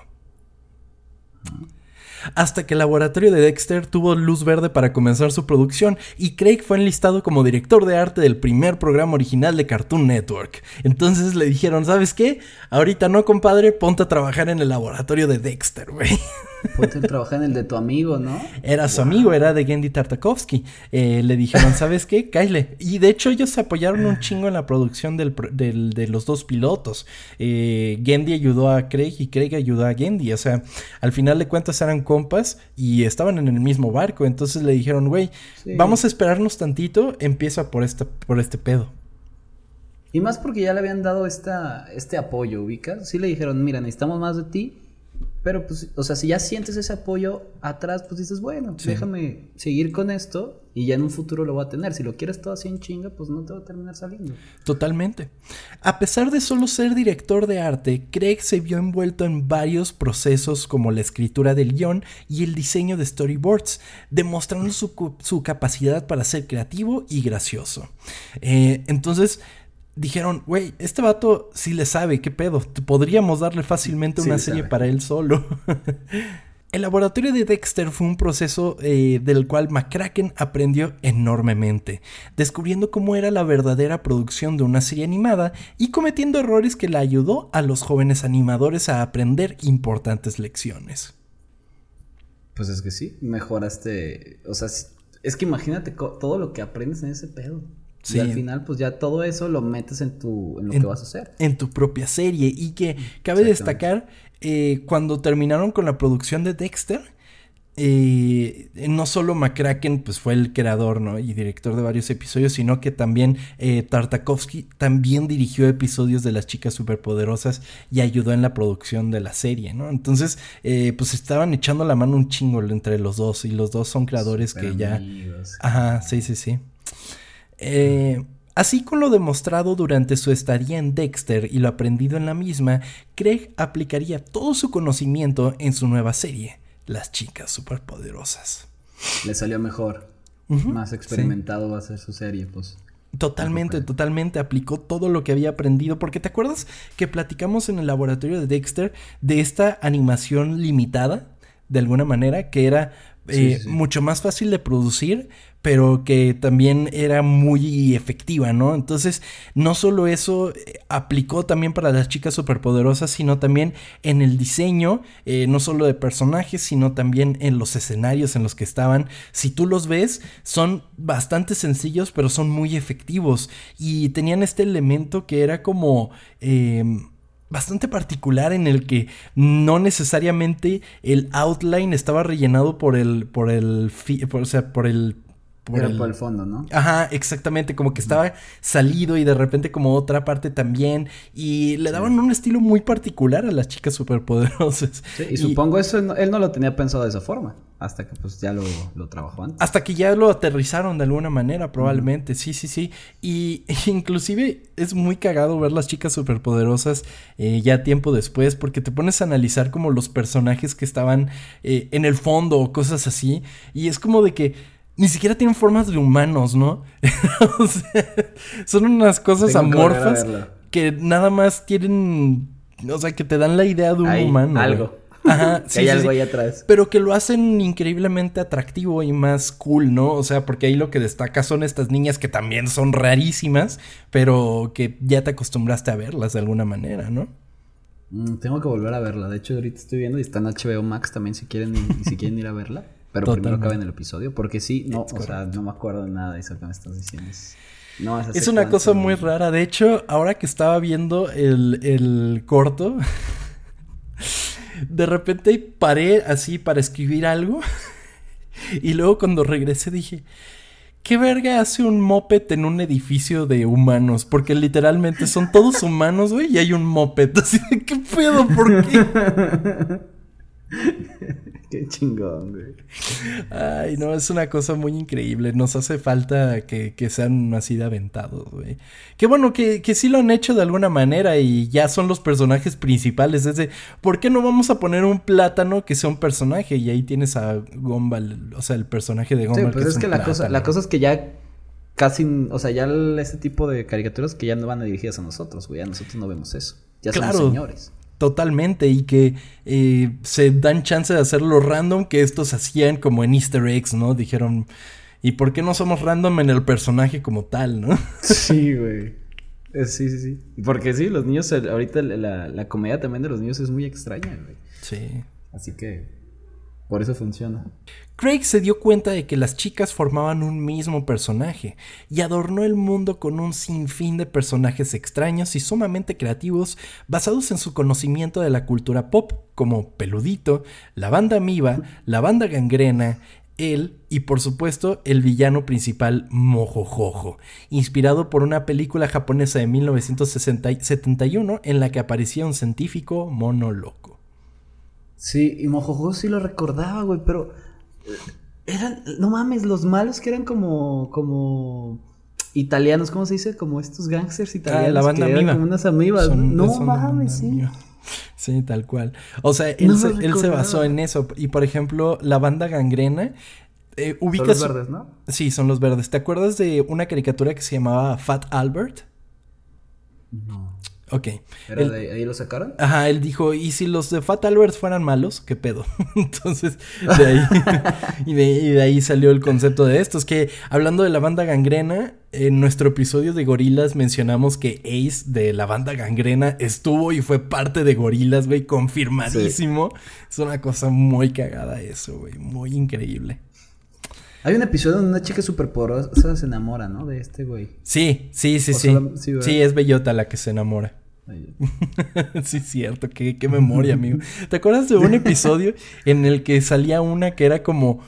hasta que el laboratorio de Dexter tuvo luz verde para comenzar su producción y Craig fue enlistado como director de arte del primer programa original de Cartoon Network. Entonces le dijeron, ¿sabes qué? Ahorita no, compadre, ponte a trabajar en el laboratorio de Dexter, güey. <laughs> Ponte a trabajar en el de tu amigo, ¿no? Era su amigo, era de Gendy Tartakovsky. Eh, le dijeron, ¿sabes qué? Kyle. Y de hecho ellos se apoyaron un chingo en la producción del, de los dos pilotos. Eh, Gendy ayudó a Craig y Craig ayudó a Gendy. O sea, al final de cuentas eran compas y estaban en el mismo barco. Entonces le dijeron, güey, vamos a esperarnos tantito, empieza por, esta, por este pedo. Y más porque ya le habían dado esta, este apoyo, ubicas. Sí le dijeron, mira, necesitamos más de ti pero pues, o sea, si ya sientes ese apoyo atrás, pues dices, bueno, déjame seguir con esto y ya en un futuro lo voy a tener. Si lo quieres todo así en chinga, pues no te va a terminar saliendo. Totalmente. A pesar de solo ser director de arte, Craig se vio envuelto en varios procesos como la escritura del guion y el diseño de storyboards, demostrando su, su capacidad para ser creativo y gracioso. Eh, entonces, dijeron, güey, este vato sí le sabe, qué pedo. Podríamos darle fácilmente una serie para él solo. <laughs> El laboratorio de Dexter fue un proceso eh, del cual McCracken aprendió enormemente, descubriendo cómo era la verdadera producción de una serie animada y cometiendo errores que le ayudó a los jóvenes animadores a aprender importantes lecciones. Pues es que sí, mejoraste, o sea, es que imagínate todo lo que aprendes en ese pedo. Y al final, pues ya todo eso lo metes en tu en lo que vas a hacer. En tu propia serie. Y que cabe destacar, eh, cuando terminaron con la producción de Dexter, eh, no solo McCracken pues fue el creador ¿no? y director de varios episodios, sino que también eh, Tartakovsky también dirigió episodios de las chicas superpoderosas y ayudó en la producción de la serie, ¿no? Entonces, pues estaban echando la mano un chingo entre los dos y los dos son creadores que ya... Ajá, sí, sí, sí. Eh, así con lo demostrado durante su estadía en Dexter y lo aprendido en la misma, Craig aplicaría todo su conocimiento en su nueva serie, Las chicas superpoderosas. Le salió mejor. Más experimentado va a ser su serie, pues. Totalmente, totalmente aplicó todo lo que había aprendido. Porque te acuerdas que platicamos en el laboratorio de Dexter de esta animación limitada, de alguna manera, que era eh, mucho más fácil de producir, pero que también era muy efectiva, ¿no? Entonces, no solo eso eh, aplicó también para las chicas superpoderosas, sino también en el diseño, eh, no solo de personajes, sino también en los escenarios en los que estaban. Si tú los ves, son bastante sencillos, pero son muy efectivos. Y tenían este elemento que era como... Em, bastante particular en el que no necesariamente el outline estaba rellenado por el por el o sea, por el por, el... por el fondo, ¿no? Ajá, exactamente, como que estaba salido y de repente como otra parte también y le daban un estilo muy particular a las chicas superpoderosas. Sí, y, supongo eso él no, lo tenía pensado de esa forma, hasta que pues ya lo, lo, trabajó antes. Hasta que ya lo aterrizaron de alguna manera, probablemente, sí, sí, sí. Y <laughs> inclusive es muy cagado ver las chicas superpoderosas eh, ya tiempo después, porque te pones a analizar como los personajes que estaban eh, en el fondo o cosas así, y es como de que ni siquiera tienen formas de humanos, ¿no? <laughs> o sea, son unas cosas amorfas que, nada más tienen, o sea, que te dan la idea de un humano. Algo. Ajá, <laughs> sí, hay algo ahí atrás. Pero que lo hacen increíblemente atractivo y más cool, ¿no? O sea, porque ahí lo que destaca son estas niñas que también son rarísimas, pero que ya te acostumbraste a verlas de alguna manera, ¿no? Mm, tengo que volver a verla. De hecho, ahorita estoy viendo y está en HBO Max también si quieren, si quieren ir a verla. <laughs> Pero primero primero en el episodio, porque sí, no, o sea, no me acuerdo de nada de eso que me estás diciendo. No, es, una cosa muy rara. De hecho, ahora que estaba viendo el, el corto, <laughs> de repente paré así para escribir algo. <laughs> Y luego cuando regresé dije, ¿qué verga hace un moped en un edificio de humanos? Porque literalmente son todos humanos, güey, y hay un moped. <laughs> Así de, ¿qué pedo? ¿Por qué? Qué chingón, güey. Ay, no, es una cosa muy increíble. Nos hace falta que, sean así de aventados, güey. Qué bueno que, que, sí lo han hecho de alguna manera y ya son los personajes principales. Es de, ¿por qué no vamos a poner un plátano que sea un personaje? Y ahí tienes a Gumball, o sea, el personaje de Gumball. Sí, pues es, que la cosa, la cosa es que ya casi, o sea, ya este tipo de caricaturas que ya no van dirigidas a nosotros, güey. Ya nosotros no vemos eso. Ya son señores. Totalmente, y que eh, se dan chance de hacerlo random que estos hacían como en Easter eggs, ¿no? Dijeron, ¿y por qué no somos random en el personaje como tal, no? <laughs> Sí, güey. Sí, sí, sí. Porque sí, los niños, ahorita la, la comedia también de los niños es muy extraña, güey. Sí. Así que por eso funciona. Craig se dio cuenta de que las chicas formaban un mismo personaje y adornó el mundo con un sinfín de personajes extraños y sumamente creativos basados en su conocimiento de la cultura pop, como Peludito, la banda Miva, la banda Gangrena, él y por supuesto el villano principal Mojojojo, inspirado por una película japonesa de 1971 en la que aparecía un científico mono loco. Sí, y Mojojojo sí lo recordaba, güey, pero eran, no mames, los malos que eran como, como italianos, ¿cómo se dice? Como estos gangsters italianos. Ah, la banda que eran como unas amibas. no mames, sí. Sí, tal cual. O sea, él, se, él se basó en eso. Y por ejemplo, la banda gangrena. Eh, Son los verdes, ¿no? Sí, son los verdes. ¿Te acuerdas de una caricatura que se llamaba Fat Albert? No. Ok. ¿Pero de ahí lo sacaron? Ajá, él dijo, ¿y si los de Fat Albert fueran malos? ¿Qué pedo? <laughs> Entonces, de ahí, <laughs> y, de, ahí salió el concepto de esto. Es que, hablando de la banda gangrena, en nuestro episodio de Gorilas mencionamos que Ace de la banda gangrena estuvo y fue parte de Gorilas, güey, confirmadísimo. Es una cosa muy cagada eso, güey, muy increíble. Hay un episodio donde una chica súper porosa se enamora, ¿no? De este güey. Sí, sí, sí, sí. sí, es Bellota la que se enamora. <laughs> sí, cierto, qué, qué memoria, amigo. ¿Te acuerdas de un episodio en el que salía una que era como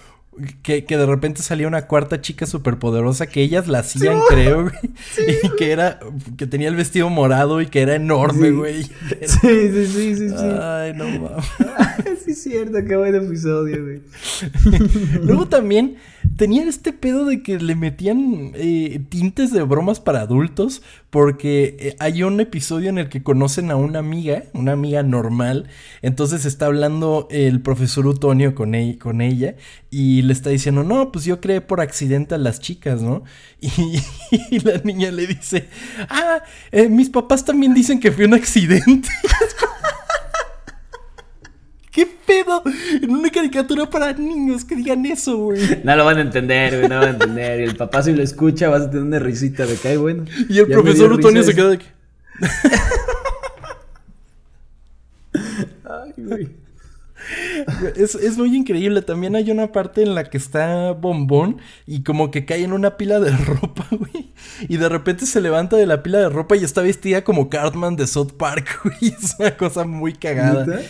que, que, de repente salía una cuarta chica superpoderosa que ellas la hacían, creo, güey. <laughs> <laughs> Y que era, que tenía el vestido morado y que era enorme, güey. Sí. sí, sí, sí, sí, Ay, no mames. <laughs> sí, es cierto, qué buen episodio, güey. Luego también tenían este pedo de que le metían eh, tintes de bromas para adultos, porque eh, hay un episodio en el que conocen a una amiga, una amiga normal, entonces está hablando el profesor Utonio con, e-, con ella y le está diciendo, no, pues yo creé por accidente a las chicas, ¿no? <laughs> Y, la niña le dice, ah, eh, mis papás también dicen que fue un accidente. <laughs> ¿Qué pedo? En una caricatura para niños que digan eso, güey. No lo van a entender, güey, no van a entender. Y el papá si lo escucha vas a tener una risita de que, bueno. Y el profesor Antonio se queda de que... <laughs> ay, güey. <laughs> Es, muy increíble. También hay una parte en la que está Bombón y como que cae en una pila de <laughs> ropa, güey. Y de repente se levanta de la pila de ropa y está vestida como Cartman de South Park, <laughs> güey. Es una cosa muy cagada.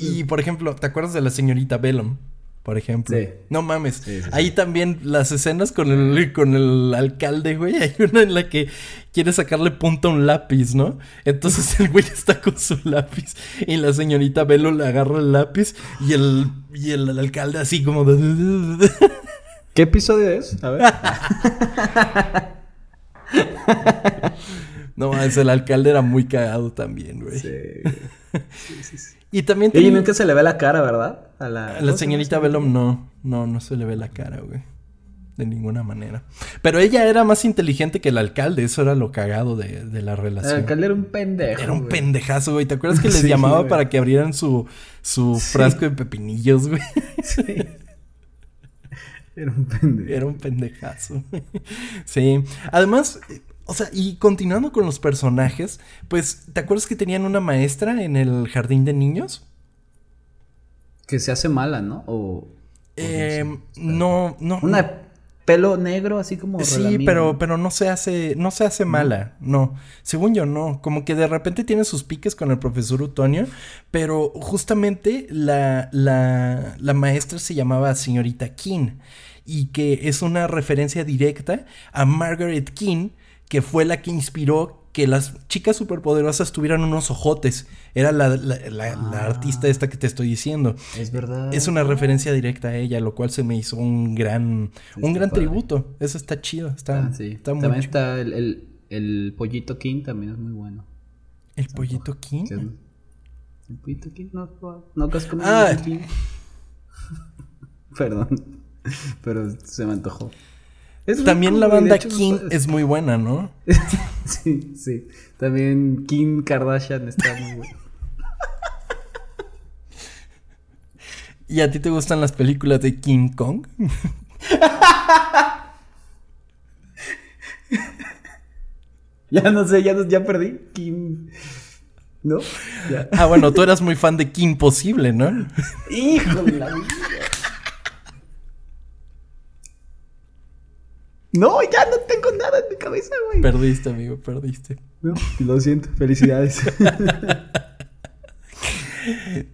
y, por ejemplo, ¿te acuerdas de la señorita Bellum? Por ejemplo. No mames. Ahí también las escenas con el, con el alcalde, güey. <laughs> Hay una en la que quiere sacarle punta a un lápiz, ¿no? Entonces el güey está con su lápiz y la señorita Velo le agarra el lápiz y el, y el, alcalde así como... <laughs> ¿Qué episodio es? A ver. <laughs> no, es el alcalde era muy cagado también, güey. Sí. Sí, sí, Y también Y nunca se le ve la cara, ¿verdad? A la, la señorita Bellum no, no, no se le ve la cara, güey. De ninguna manera. Pero ella era más inteligente que el alcalde, eso era lo cagado de, de la relación. El alcalde era un pendejo. Era un pendejazo, güey. ¿Te acuerdas que <laughs> les llamaba para que abrieran su, su frasco de pepinillos, güey? <laughs> Sí. <laughs> Era un pendejo. Era un pendejazo. sí. Además, o sea, y continuando con los personajes, pues, ¿te acuerdas que tenían una maestra en el jardín de niños? Que se hace mala, ¿no? O. Em, no, no. Una pelo negro, así como. Sí, pero, pero no se hace, no se hace mala, no. Según yo, no. Como que de repente tiene sus piques con el profesor Utonio, pero justamente la, la, la maestra se llamaba señorita King y que es una referencia directa a Margaret King que fue la que inspiró que las chicas superpoderosas tuvieran unos ojotes. Era la, ah. artista esta que te estoy diciendo. Es verdad. Es una referencia directa a ella, lo cual se me hizo un gran, un gran tributo. Eso está chido. Está, ah, sí. también está el, el, pollito King, también es muy bueno. ¿El pollito King? El pollito King, no, no, no ah. King. <laughs> Perdón, pero se me antojó. También la banda King es muy buena, ¿no? <laughs> sí, sí. También Kim Kardashian está muy buena. ¿Y a ti te gustan las películas de King Kong? <laughs> ya no sé, ya, ya perdí. Kim. ¿No? Ah, bueno, tú eras muy fan de Kim Posible, ¿no? <laughs> Hijo de la No, ya no tengo nada en mi cabeza, güey. Perdiste, amigo, perdiste. lo siento, felicidades. <laughs>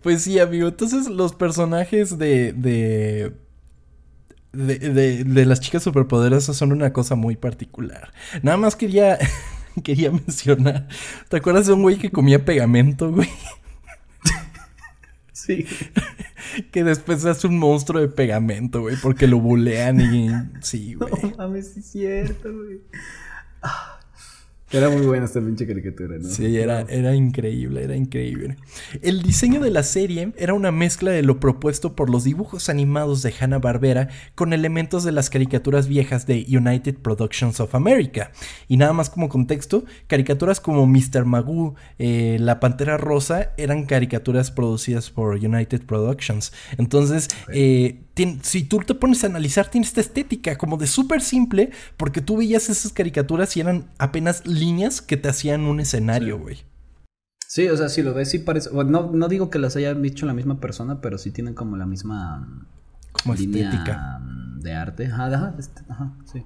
pues sí, amigo. Entonces, los personajes de. de. de, de, las chicas superpoderosas son una cosa muy particular. Nada más quería. <laughs> quería mencionar. ¿Te acuerdas de un güey que comía pegamento, güey? Sí. que después se hace un monstruo de pegamento, güey, porque lo bulean y. Sí, <laughs> güey. No mames, sí es cierto, güey. Ah. Era muy buena esta pinche caricatura, ¿no? Sí, era, era increíble, era increíble. El diseño de la serie era una mezcla de lo propuesto por los dibujos animados de Hanna-Barbera con elementos de las caricaturas viejas de United Productions of America. Y nada más como contexto, caricaturas como Mr. Magoo, eh, La Pantera Rosa, eran caricaturas producidas por United Productions. Entonces, eh, si tú te pones a analizar, tiene esta estética como de súper simple, porque tú veías esas caricaturas y eran apenas líneas que te hacían un escenario, güey. Sí. o sea, si lo ves, sí parece. no, no digo que las hayan dicho la misma persona, pero sí tienen como la misma. Como estética. De arte. Ajá, este, ajá, sí.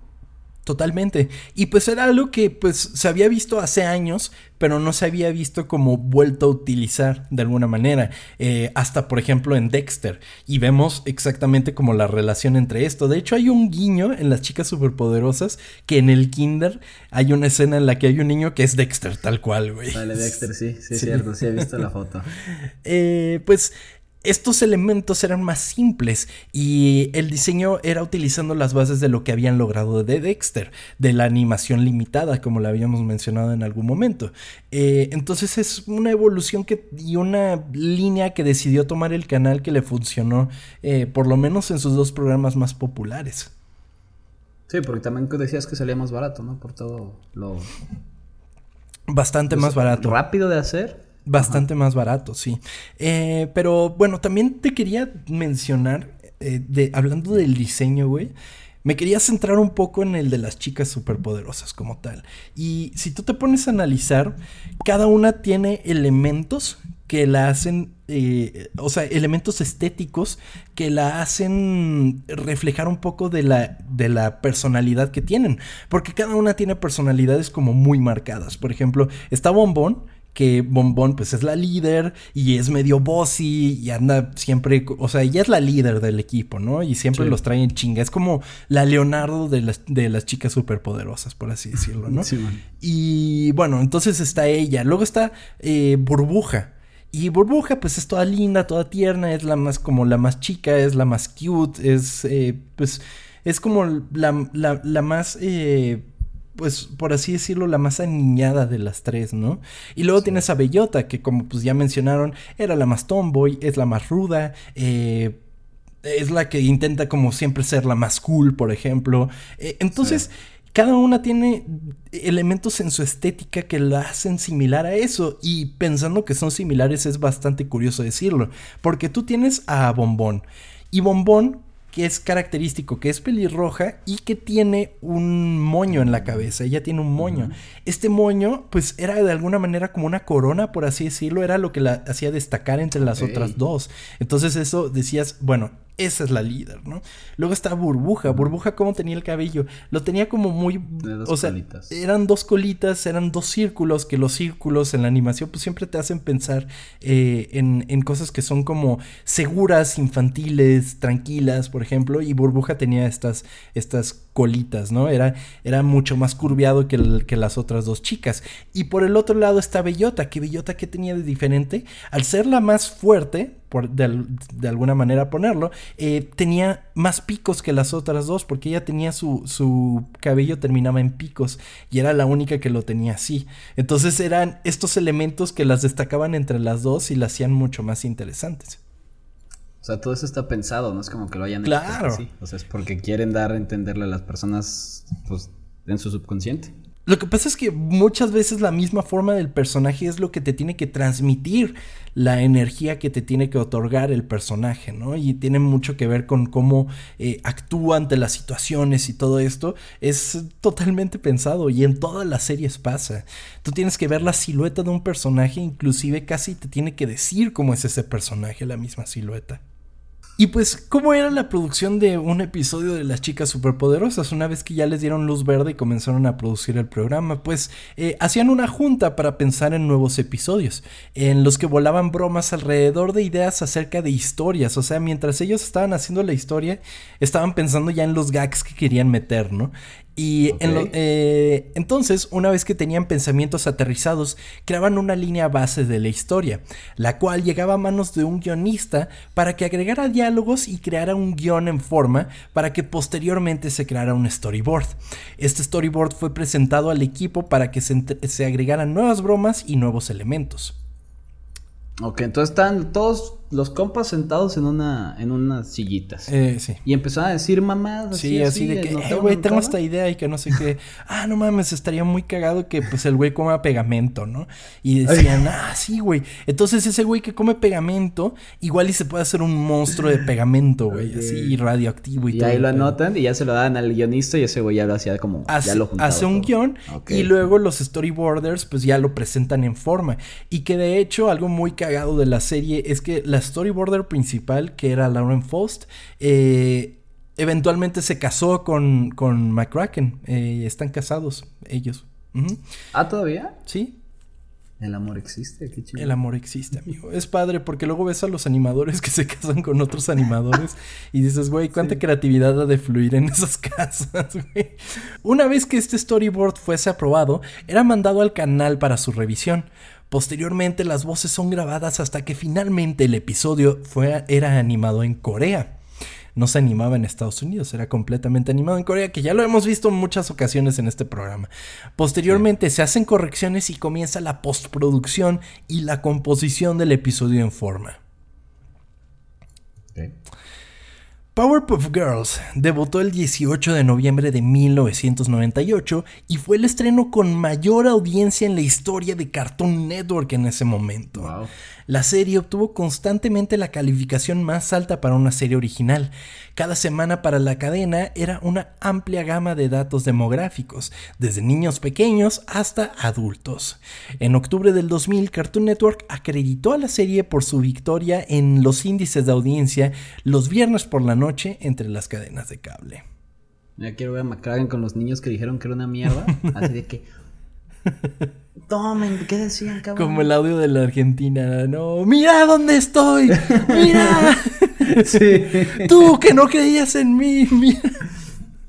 Totalmente. Y pues era algo que pues se había visto hace años, pero no se había visto como vuelto a utilizar de alguna manera. Eh, hasta por ejemplo en Dexter. Y vemos exactamente como la relación entre esto. De hecho hay un guiño en las chicas superpoderosas que en el kinder hay una escena en la que hay un niño que es Dexter, tal cual, güey. Vale, Dexter, sí, sí, es cierto, sí he visto la foto. <laughs> eh, pues estos elementos eran más simples y el diseño era utilizando las bases de lo que habían logrado de Dexter, de la animación limitada, como la habíamos mencionado en algún momento. Eh, entonces es una evolución que, y una línea que decidió tomar el canal que le funcionó, eh, por lo menos en sus dos programas más populares. Sí, porque también decías que salía más barato, ¿no? Por todo lo... Bastante más barato. Rápido de hacer Bastante más barato, sí. Eh, pero bueno, también te quería mencionar, eh, de, hablando del diseño, güey. Me quería centrar un poco en el de las chicas superpoderosas como tal. Y si tú te pones a analizar, cada una tiene elementos que la hacen, eh, o sea, elementos estéticos que la hacen reflejar un poco de la, de la personalidad que tienen. Porque cada una tiene personalidades como muy marcadas. Por ejemplo, está Bombón, que Bombón pues es la líder y es medio bossy y anda siempre, o sea, ella es la líder del equipo, ¿no? Y siempre los trae en chinga. Es como la Leonardo de las, de las chicas superpoderosas, por así decirlo, ¿no? Sí, y bueno, entonces está ella. Luego está eh, Burbuja. Y Burbuja, pues es toda linda, toda tierna, es la más como la más chica, es la más cute, es eh, pues es como la, la, la más eh, pues por así decirlo, la más aniñada de las tres, ¿no? Y luego tienes a Bellota, que como pues ya mencionaron, era la más tomboy, es la más ruda, eh, es la que intenta como siempre ser la más cool, por ejemplo. Eh, entonces, cada una tiene elementos en su estética que la hacen similar a eso. Y pensando que son similares es bastante curioso decirlo, porque tú tienes a Bombón. Y Bombón que es característico, que es pelirroja y que tiene un moño en la cabeza. Ella tiene un moño. Este moño, pues era de alguna manera como una corona, por así decirlo, era lo que la hacía destacar entre las otras dos. Entonces eso decías, bueno, esa es la líder, ¿no? Luego está Burbuja. Burbuja, ¿cómo tenía el cabello? Lo tenía como muy. dos o sea, eran dos colitas, eran dos círculos, que los círculos en la animación, pues siempre te hacen pensar eh, en, en, cosas que son como seguras, infantiles, tranquilas, por ejemplo. Y Burbuja tenía estas, estas colitas, ¿no? Era, era mucho más curviado que, que, las otras dos chicas. Y por el otro lado está Bellota, que Bellota, ¿qué tenía de diferente? Al ser la más fuerte, por de, de alguna manera ponerlo, eh, tenía más picos que las otras dos, porque ella tenía su, su cabello terminaba en picos y era la única que lo tenía así. Entonces eran estos elementos que las destacaban entre las dos y las hacían mucho más interesantes. O sea, todo eso está pensado, no es como que lo hayan claro. hecho así. O sea, es porque quieren dar a entenderle a las personas, pues, en su subconsciente. Lo que pasa es que muchas veces la misma forma del personaje es lo que te tiene que transmitir la energía que te tiene que otorgar el personaje, ¿no? Y tiene mucho que ver con cómo eh, actúa ante las situaciones y todo esto. Es totalmente pensado y en todas las series pasa. Tú tienes que ver la silueta de un personaje, inclusive casi te tiene que decir cómo es ese personaje, la misma silueta. Y pues, ¿cómo era la producción de un episodio de Las Chicas Superpoderosas? Una vez que ya les dieron luz verde y comenzaron a producir el programa, pues eh, hacían una junta para pensar en nuevos episodios, en los que volaban bromas alrededor de ideas acerca de historias. O sea, mientras ellos estaban haciendo la historia, estaban pensando ya en los gags que querían meter, ¿no? Y eh, entonces, una vez que tenían pensamientos aterrizados, creaban una línea base de la historia, la cual llegaba a manos de un guionista para que agregara diálogos y creara un guion en forma para que posteriormente se creara un storyboard. Este storyboard fue presentado al equipo para que se, se agregaran nuevas bromas y nuevos elementos. Ok, entonces están todos los compas sentados en una en unas sillitas. Eh, sí. Y empezaron a decir mamás. Sí, así, de que, eh, güey, tengo esta idea y que no sé qué. <laughs> ah, no mames, estaría muy cagado que pues el güey coma pegamento, ¿no? Y decían, ah, sí, güey. Entonces ese güey que come pegamento, igual y se puede hacer un monstruo de pegamento, güey, así radioactivo y, y todo. Y ahí lo anotan y ya se lo dan al guionista y ese güey ya lo hacía como. Hace, ya lo hace un guion y luego los storyboarders pues ya lo presentan en forma. Y que de hecho, algo muy cagado de la serie es que la storyboarder principal, que era Lauren Faust, eh, eventualmente se casó con, con McCracken. Eh, están casados ellos. ¿Ah, todavía? Sí. El amor existe, qué chido. El amor existe, amigo. Es padre porque luego ves a los animadores que se <laughs> casan con otros animadores y dices, güey, cuánta creatividad ha de fluir en esas casas, <laughs> güey. Una vez que este storyboard fuese aprobado, era mandado al canal para su revisión. Posteriormente las voces son grabadas hasta que finalmente el episodio fue, era animado en Corea. No se animaba en Estados Unidos, era completamente animado en Corea, que ya lo hemos visto en muchas ocasiones en este programa. Posteriormente se hacen correcciones y comienza la postproducción y la composición del episodio en forma. Powerpuff Girls debutó el 18 de noviembre de 1998 y fue el estreno con mayor audiencia en la historia de Cartoon Network en ese momento. La serie obtuvo constantemente la calificación más alta para una serie original. Cada semana para la cadena era una amplia gama de datos demográficos, desde niños pequeños hasta adultos. En octubre del 2000, Cartoon Network acreditó a la serie por su victoria en los índices de audiencia los viernes por la noche entre las cadenas de cable. Ya quiero ver a McCracken con los niños que dijeron que era una mierda. <laughs> Así de que. Tomen, ¿qué decían, cabrón? Como el audio de la Argentina, no, mira dónde estoy, mira. <laughs> sí. <laughs> Tú que no creías en mí, mira.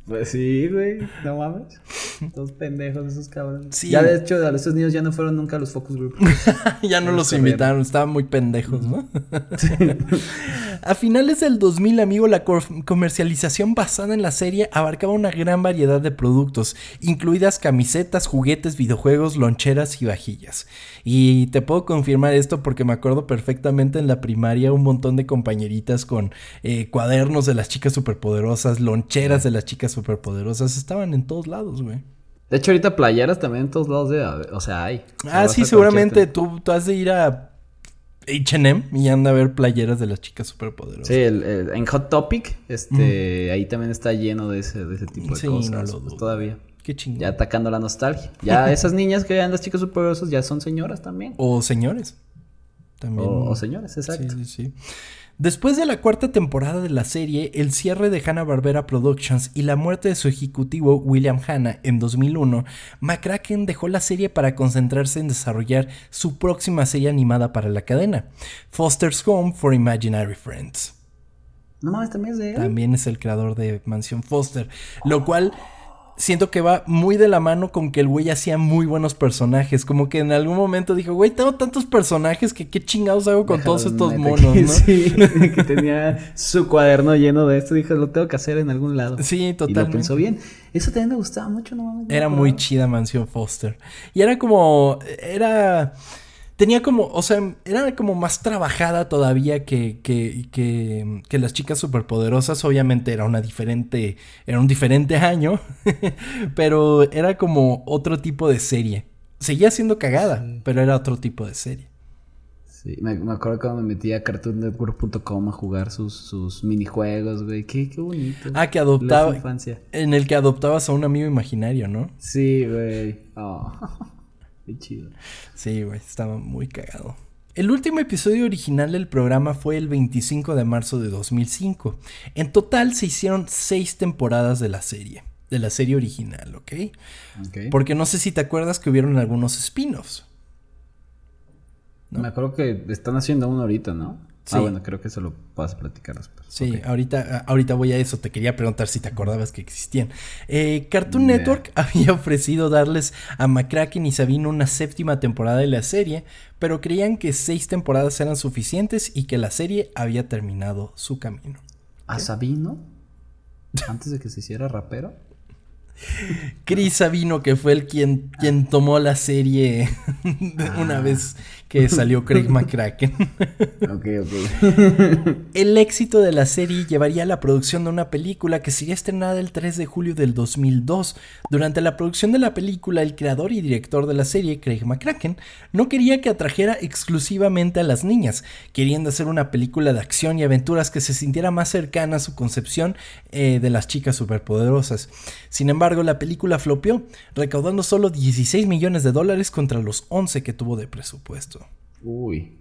Pues sí, güey, no mames. Dos pendejos esos cabrones. Sí. Ya de hecho, a esos niños ya no fueron nunca a los focus group. <laughs> ya no los invitaron, estaban muy pendejos, ¿no? <laughs> a finales del 2000, amigo, la comercialización basada en la serie abarcaba una gran variedad de productos, incluidas camisetas, juguetes, videojuegos, loncheras y vajillas. Y te puedo confirmar esto porque me acuerdo perfectamente en la primaria un montón de compañeritas con eh, cuadernos de las chicas superpoderosas, loncheras de las chicas superpoderosas estaban en todos lados, güey. De hecho, ahorita playeras también en todos lados de... O sea, hay. Ah, sí, seguramente tú, has de ir a H&M y anda a ver playeras de las chicas superpoderosas. Sí, en Hot Topic, este, ahí también está lleno de ese, de ese tipo de sí, cosas. No pues, todavía. Qué chingón. Ya atacando la nostalgia. Ya <laughs> esas niñas que vean las chicas superpoderosas ya son señoras también. O señores. También. O, o señores, exacto. Sí, sí, sí. Después de la cuarta temporada de la serie, el cierre de Hanna-Barbera Productions y la muerte de su ejecutivo William Hanna en 2001, McCracken dejó la serie para concentrarse en desarrollar su próxima serie animada para la cadena, Foster's Home for Imaginary Friends. No mames, también es de él. También es el creador de Mansión Foster, lo cual siento que va muy de la mano con que el güey hacía muy buenos personajes. Como que en algún momento dijo, güey, tengo tantos personajes que qué chingados hago con todos estos monos, ¿no? Sí, <laughs> que tenía su cuaderno lleno de esto. Dije, lo tengo que hacer en algún lado. Sí, totalmente. Y lo pensó bien. Eso también me gustaba mucho, ¿no? Era muy chida Mansión Foster. Y era como, era tenía como, o sea, era como más trabajada todavía que, que, que, que, las chicas superpoderosas. Obviamente era una diferente, era un diferente año, <laughs> pero era como otro tipo de serie. Seguía siendo cagada, pero era otro tipo de serie. Sí, me, acuerdo cuando me metía a cartoonnetwork.com a jugar sus, sus minijuegos, güey. Qué, qué bonito. Ah, que adoptaba. En el que adoptabas a un amigo imaginario, ¿no? Sí, güey. Oh. <laughs> Qué chido. Sí, güey, estaba muy cagado. El último episodio original del programa fue el 25 de marzo de 2005. En total se hicieron seis temporadas de la serie, de la serie original, ¿ok? Porque no sé si te acuerdas que hubieron algunos spin-offs. Me acuerdo que están haciendo uno ahorita, ¿no? Ah, bueno, creo que eso lo vas a platicar después. Sí, ahorita, ahorita voy a eso. Te quería preguntar si te acordabas que existían. Eh, Cartoon Network <laughs> había ofrecido darles a McCracken y Sabino una séptima temporada de la serie, pero creían que seis temporadas eran suficientes y que la serie había terminado su camino. ¿A Sabino? ¿Antes de que se hiciera rapero? Chris Sabino, que fue el quien, quien tomó la serie <laughs> una ah. vez que salió Craig McCracken. ok, ok. el éxito de la serie llevaría a la producción de una película que sería estrenada el 3 de julio del 2002. Durante la producción de la película, el creador y director de la serie, Craig McCracken, no quería que atrajera exclusivamente a las niñas, queriendo hacer una película de acción y aventuras que se sintiera más cercana a su concepción eh, de las chicas superpoderosas. Sin embargo, la película flopeó, recaudando solo 16 millones de dólares contra los 11 que tuvo de presupuesto. Uy.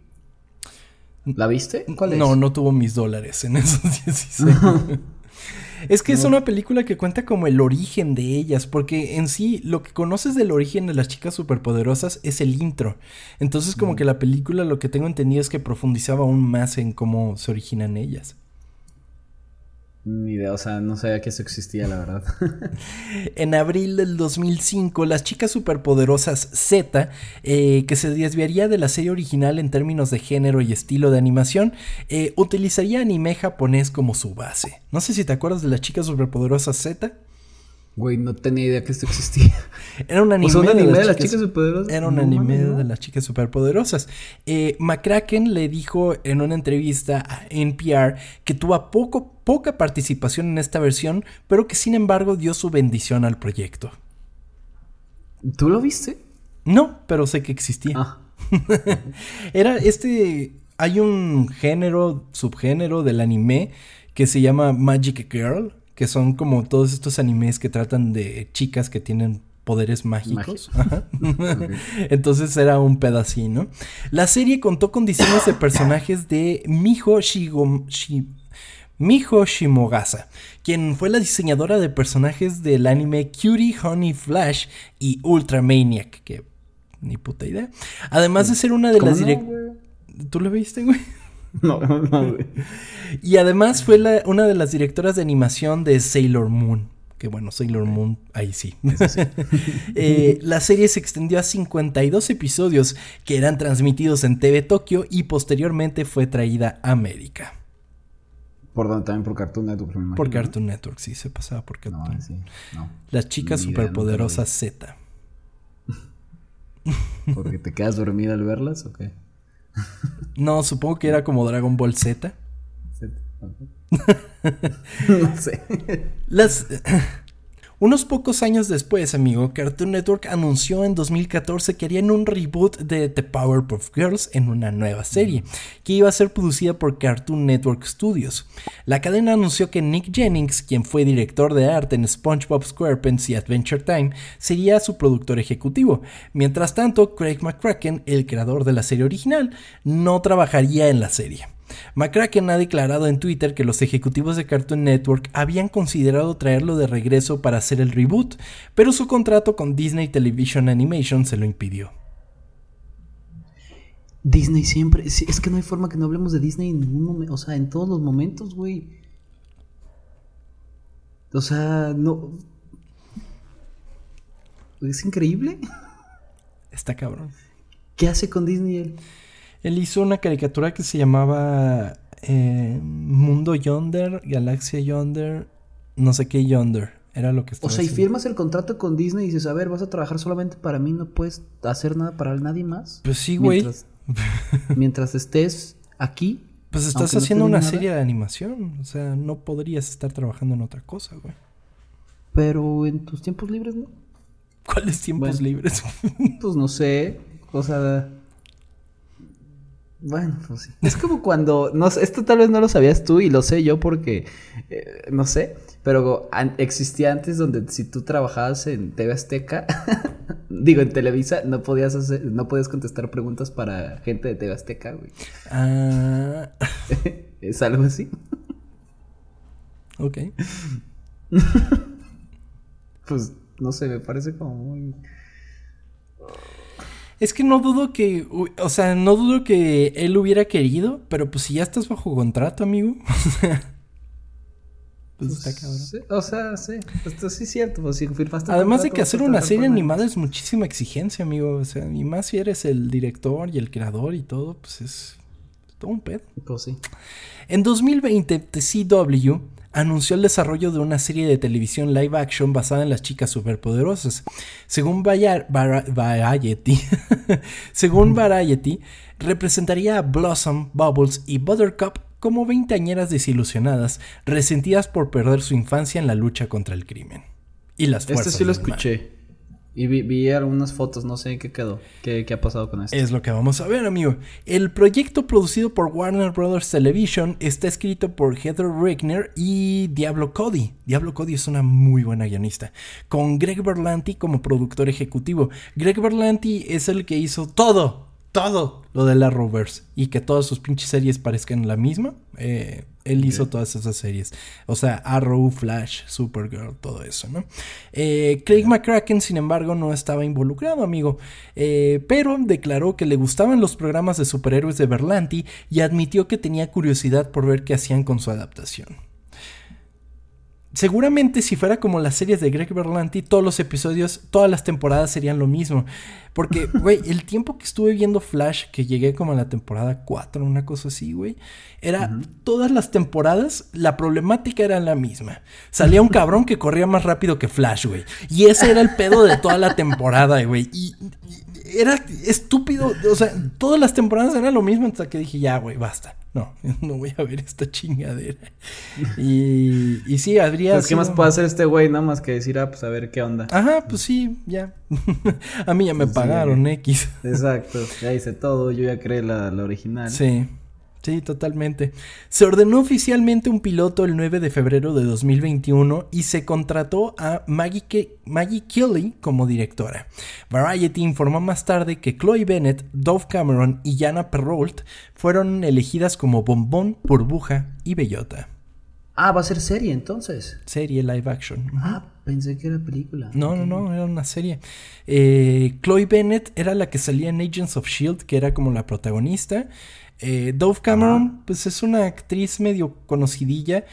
¿La viste? ¿Cuál es? No, no tuvo mis dólares en esos <laughs> 16. <laughs> es que es una película que cuenta como el origen de ellas, porque en sí lo que conoces del origen de las chicas superpoderosas es el intro. Entonces como mm. que la película lo que tengo entendido es que profundizaba aún más en cómo se originan ellas. Ni idea, o sea, no sabía que eso existía, la verdad. <laughs> en abril del 2005, las chicas superpoderosas Z, eh, que se desviaría de la serie original en términos de género y estilo de animación, eh, utilizaría anime japonés como su base. No sé si te acuerdas de las chicas superpoderosas Z. Güey, no tenía idea que esto existía. <laughs> Era un anime, de, las chicas, superpoderosas. Era un anime de las chicas superpoderosas. Eh, McCracken le dijo en una entrevista a NPR que tuvo poco, poca participación en esta versión, pero que sin embargo dio su bendición al proyecto. ¿Tú lo viste? No, pero sé que existía. Ah. <laughs> Era este. Hay un género, subgénero del anime que se llama Magic Girl que son como todos estos animes que tratan de chicas que tienen poderes mágicos. <laughs> Entonces era un pedacito, La serie contó con diseños de personajes de Miho Miho Shimogasa, quien fue la diseñadora de personajes del anime Cutie Honey Flash y Ultra Maniac, que ni puta idea. Además de ser una de las directoras... ¿Tú lo viste, güey? <laughs> No, no, güey. y además fue una de las directoras de animación de Sailor Moon. Que bueno, Sailor Moon, ahí sí. <laughs> Eh, la serie se extendió a 52 episodios que eran transmitidos en TV Tokio y posteriormente fue traída a América. ¿Por dónde? También por Cartoon Network, Por Cartoon Network, sí, se pasaba por Cartoon. No, sí, no. Las chicas superpoderosas Z. <laughs> ¿Porque te quedas dormida al verlas o qué? No, supongo que era como Dragon Ball Z. Z. <laughs> <laughs> no sé. Las. Unos pocos años después, amigo, Cartoon Network anunció en 2014 que harían un reboot de The Powerpuff Girls en una nueva serie, que iba a ser producida por Cartoon Network Studios. La cadena anunció que Nick Jennings, quien fue director de arte en SpongeBob SquarePants y Adventure Time, sería su productor ejecutivo. Mientras tanto, Craig McCracken, el creador de la serie original, no trabajaría en la serie. McCracken ha declarado en Twitter que los ejecutivos de Cartoon Network habían considerado traerlo de regreso para hacer el reboot, pero su contrato con Disney Television Animation se lo impidió. Disney siempre. Es que no hay forma que no hablemos de Disney en ningún momento. O sea, en todos los momentos, güey. O sea, no. Es increíble. Está cabrón. ¿Qué hace con Disney él? Él hizo una caricatura que se llamaba eh, Mundo Yonder, Galaxia Yonder, no sé qué Yonder. Era lo que estaba O sea, y firmas el contrato con Disney y dices, a ver, vas a trabajar solamente para mí, no puedes hacer nada para nadie más. Pues sí, güey. Mientras, <laughs> estés aquí. Pues estás haciendo una serie de animación. O sea, no podrías estar trabajando en otra cosa, güey. Pero en tus tiempos libres, ¿no? ¿Cuáles tiempos libres? <laughs> pues no sé. O sea, bueno, pues sí. Es como cuando, no esto tal vez no lo sabías tú y lo sé yo porque, eh, no sé, pero existía antes donde si tú trabajabas en TV Azteca, <laughs> digo en Televisa, no podías hacer, no podías contestar preguntas para gente de TV Azteca, güey. Ah. <laughs> ¿Es algo así? Ok. <laughs> pues, no sé, me parece como muy... Es que no dudo que, o sea, no dudo que él hubiera querido, pero pues si ya estás bajo contrato, amigo. <laughs> pues, está cabrón. o sea, sí, esto sí es cierto. Pues, si Además de que hacer una serie animada es muchísima exigencia, amigo. O sea, y más si eres el director y el creador y todo, pues es todo un pedo. Pues sí. En 2020, The CW anunció el desarrollo de una serie de televisión live action basada en las chicas superpoderosas. Según Variety, <laughs> según Variety, representaría a Blossom, Bubbles y Buttercup como veinteañeras desilusionadas, resentidas por perder su infancia en la lucha contra el crimen. Y las fuerzas. Este sí lo escuché. Y vi, algunas fotos, no sé qué quedó, qué, qué, ha pasado con esto. Es lo que vamos a ver, amigo. El proyecto producido por Warner Brothers Television está escrito por Heather Regner y Diablo Cody. Diablo Cody es una muy buena guionista, con Greg Berlanti como productor ejecutivo. Greg Berlanti es el que hizo todo, todo lo de la Rovers y que todas sus pinches series parezcan la misma. Eh, él hizo todas esas series. O sea, Arrow, Flash, Supergirl, todo eso, ¿no? Eh, Craig McCracken, sin embargo, no estaba involucrado, amigo. Eh, pero declaró que le gustaban los programas de superhéroes de Berlanti y admitió que tenía curiosidad por ver qué hacían con su adaptación. Seguramente si fuera como las series de Greg Berlanti, todos los episodios, todas las temporadas serían lo mismo. Porque, <laughs> güey, el tiempo que estuve viendo Flash, que llegué como a la temporada 4, una cosa así, güey, era todas las temporadas, la problemática era la misma. Salía un <laughs> cabrón que corría más rápido que Flash, güey. Y ese era el pedo de toda la temporada, güey. y era estúpido. O sea, todas las temporadas eran lo mismo hasta que dije, ya, güey, basta. No, <laughs> no voy a ver esta chingadera. Y, y sí, habría. Pues, ¿qué más puede hacer este güey? Nada más que decir, ah, pues a ver qué onda. Ajá, pues sí, ya. <laughs> a mí ya me pagaron X. Exacto, ya hice todo. Yo ya creé la, la original. Sí. Sí, totalmente. Se ordenó oficialmente un piloto el 9 de febrero de 2021 y se contrató a Maggie, Maggie Kelly como directora. Variety informó más tarde que Chloe Bennett, Dove Cameron y Jana Perrault fueron elegidas como Bombón, Burbuja y Bellota. Ah, va a ser serie entonces. Serie live action. Ah, pensé que era película. No, no, no, era una serie. Eh, Chloe Bennett era la que salía en Agents of Shield, que era como la protagonista. Eh, Dove Cameron, pues es una actriz medio conocidilla.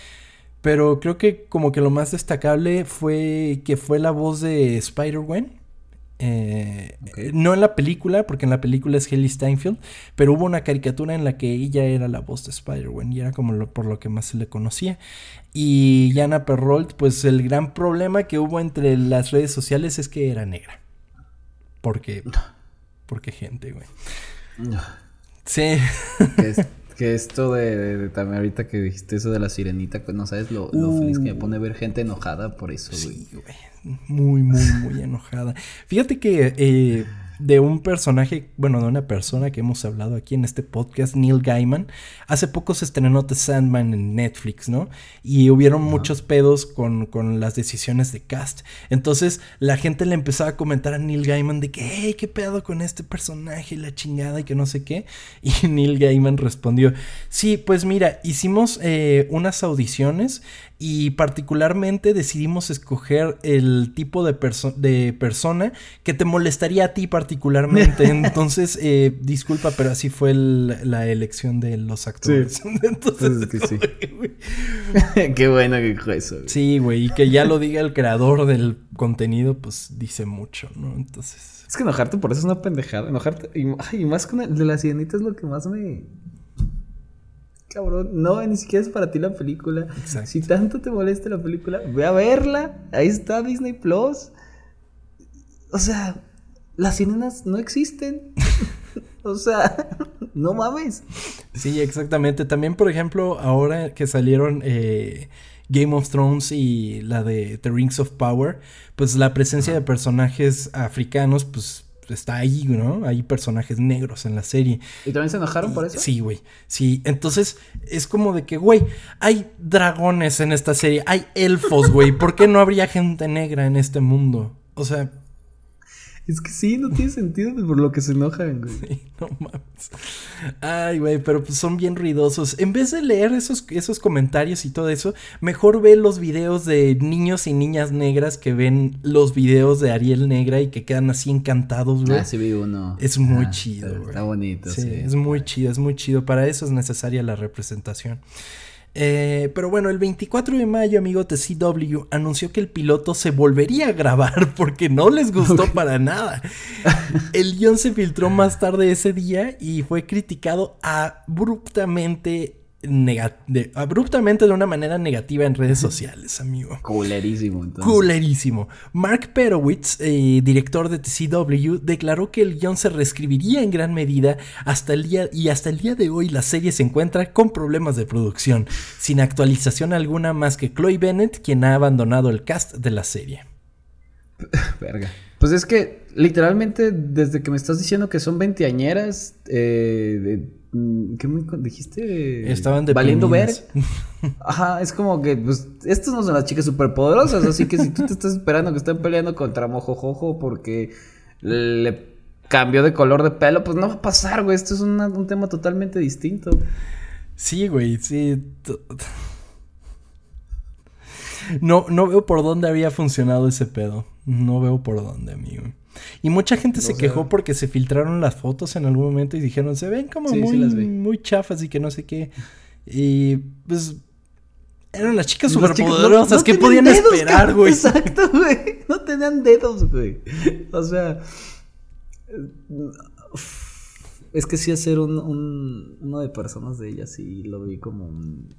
Pero creo que como que lo más destacable fue que fue la voz de Spider-Gwen. Eh, no en la película, porque en la película es Haley Steinfeld, pero hubo una caricatura en la que ella era la voz de Spider-Man y era como lo, por lo que más se le conocía. Y Jana Perrolt, pues el gran problema que hubo entre las redes sociales es que era negra. Porque, <laughs> porque gente, güey. Sí. Que esto de, también ahorita que dijiste eso de la sirenita, no sabes lo, feliz que me pone ver gente enojada por eso, güey. Sí, güey. Muy, muy, muy enojada. Fíjate que eh, de un personaje, bueno, de una persona que hemos hablado aquí en este podcast, Neil Gaiman. Hace poco se estrenó The Sandman en Netflix, ¿no? Y hubieron muchos pedos con, con, las decisiones de cast. Entonces la gente le empezaba a comentar a Neil Gaiman de que, hey, qué pedo con este personaje la chingada y que no sé qué. <laughs> Y Neil Gaiman respondió, sí, pues mira, hicimos eh, unas audiciones y particularmente decidimos escoger el tipo de, de persona que te molestaría a ti particularmente. <laughs> Entonces, eh, disculpa, pero así fue la elección de los actores. <laughs> Entonces, que sí. <laughs> Qué bueno que dijo eso. Sí, güey, y que ya lo diga el creador del contenido, pues dice mucho, ¿no? Entonces... Es que enojarte por eso es una pendejada. Enojarte, y, y más con el de la sirenita es lo que más me cabrón, no, ni siquiera es para ti la película. Si tanto te molesta la película, ve a verla. Ahí está Disney Plus. O sea, las sirenas no existen. <laughs> o sea, <laughs> no mames. Sí, exactamente. También, por ejemplo, ahora que salieron eh, Game of Thrones y la de The Rings of Power, pues la presencia de personajes africanos, pues está ahí, ¿no? Hay personajes negros en la serie. ¿Y también se enojaron por eso? Sí, güey. Sí, entonces es como de que, güey, hay dragones en esta serie, hay elfos, güey. ¿Por qué no habría gente negra en este mundo? O sea, es que sí, no tiene sentido por lo que se enojan, güey. Sí, no mames. Ay, güey, pero pues son bien ruidosos. En vez de leer esos, esos comentarios y todo eso, mejor ve los videos de niños y niñas negras que ven los videos de Ariel Negra y que quedan así encantados, güey. Ah, sí vi uno. Es muy ah, chido, güey. Está bonito, sí. Es muy chido, es muy chido. Para eso es necesaria la representación. Eh, pero bueno, el 24 de mayo, amigo, TCW anunció que el piloto se volvería a grabar <laughs> porque no les gustó para nada. <laughs> El guion se filtró más tarde ese día y fue criticado abruptamente abruptamente de una manera negativa en redes sociales, amigo. Culerísimo, Culerísimo. Mark Perowitz, eh, director de TCW, declaró que el guion se reescribiría en gran medida hasta el día y hasta el día de hoy la serie se encuentra con problemas de producción, sin actualización alguna más que Chloe Bennett, quien ha abandonado el cast de la serie. <laughs> Verga. Pues es que literalmente desde que me estás diciendo que son veinteañeras, eh, ¿Qué me dijiste? Estaban de Valiendo ver. Ajá, es como que, pues, estas no son las chicas superpoderosas, así que si tú te estás esperando que estén peleando contra Mojojojo porque le cambió de color de pelo, pues no va a pasar, güey. Esto es un tema totalmente distinto. Sí, güey, sí. No, no veo por dónde había funcionado ese pedo. No veo por dónde, amigo. Y mucha gente se quejó porque se filtraron las fotos en algún momento y dijeron, se ven como muy, muy chafas y que no sé qué. Y pues eran las chicas superpoderosas. ¿Qué podían esperar, güey? Exacto, güey. No tenían dedos, güey. O sea. Es que sí hacer un, un, uno de personas de ellas y lo vi como un...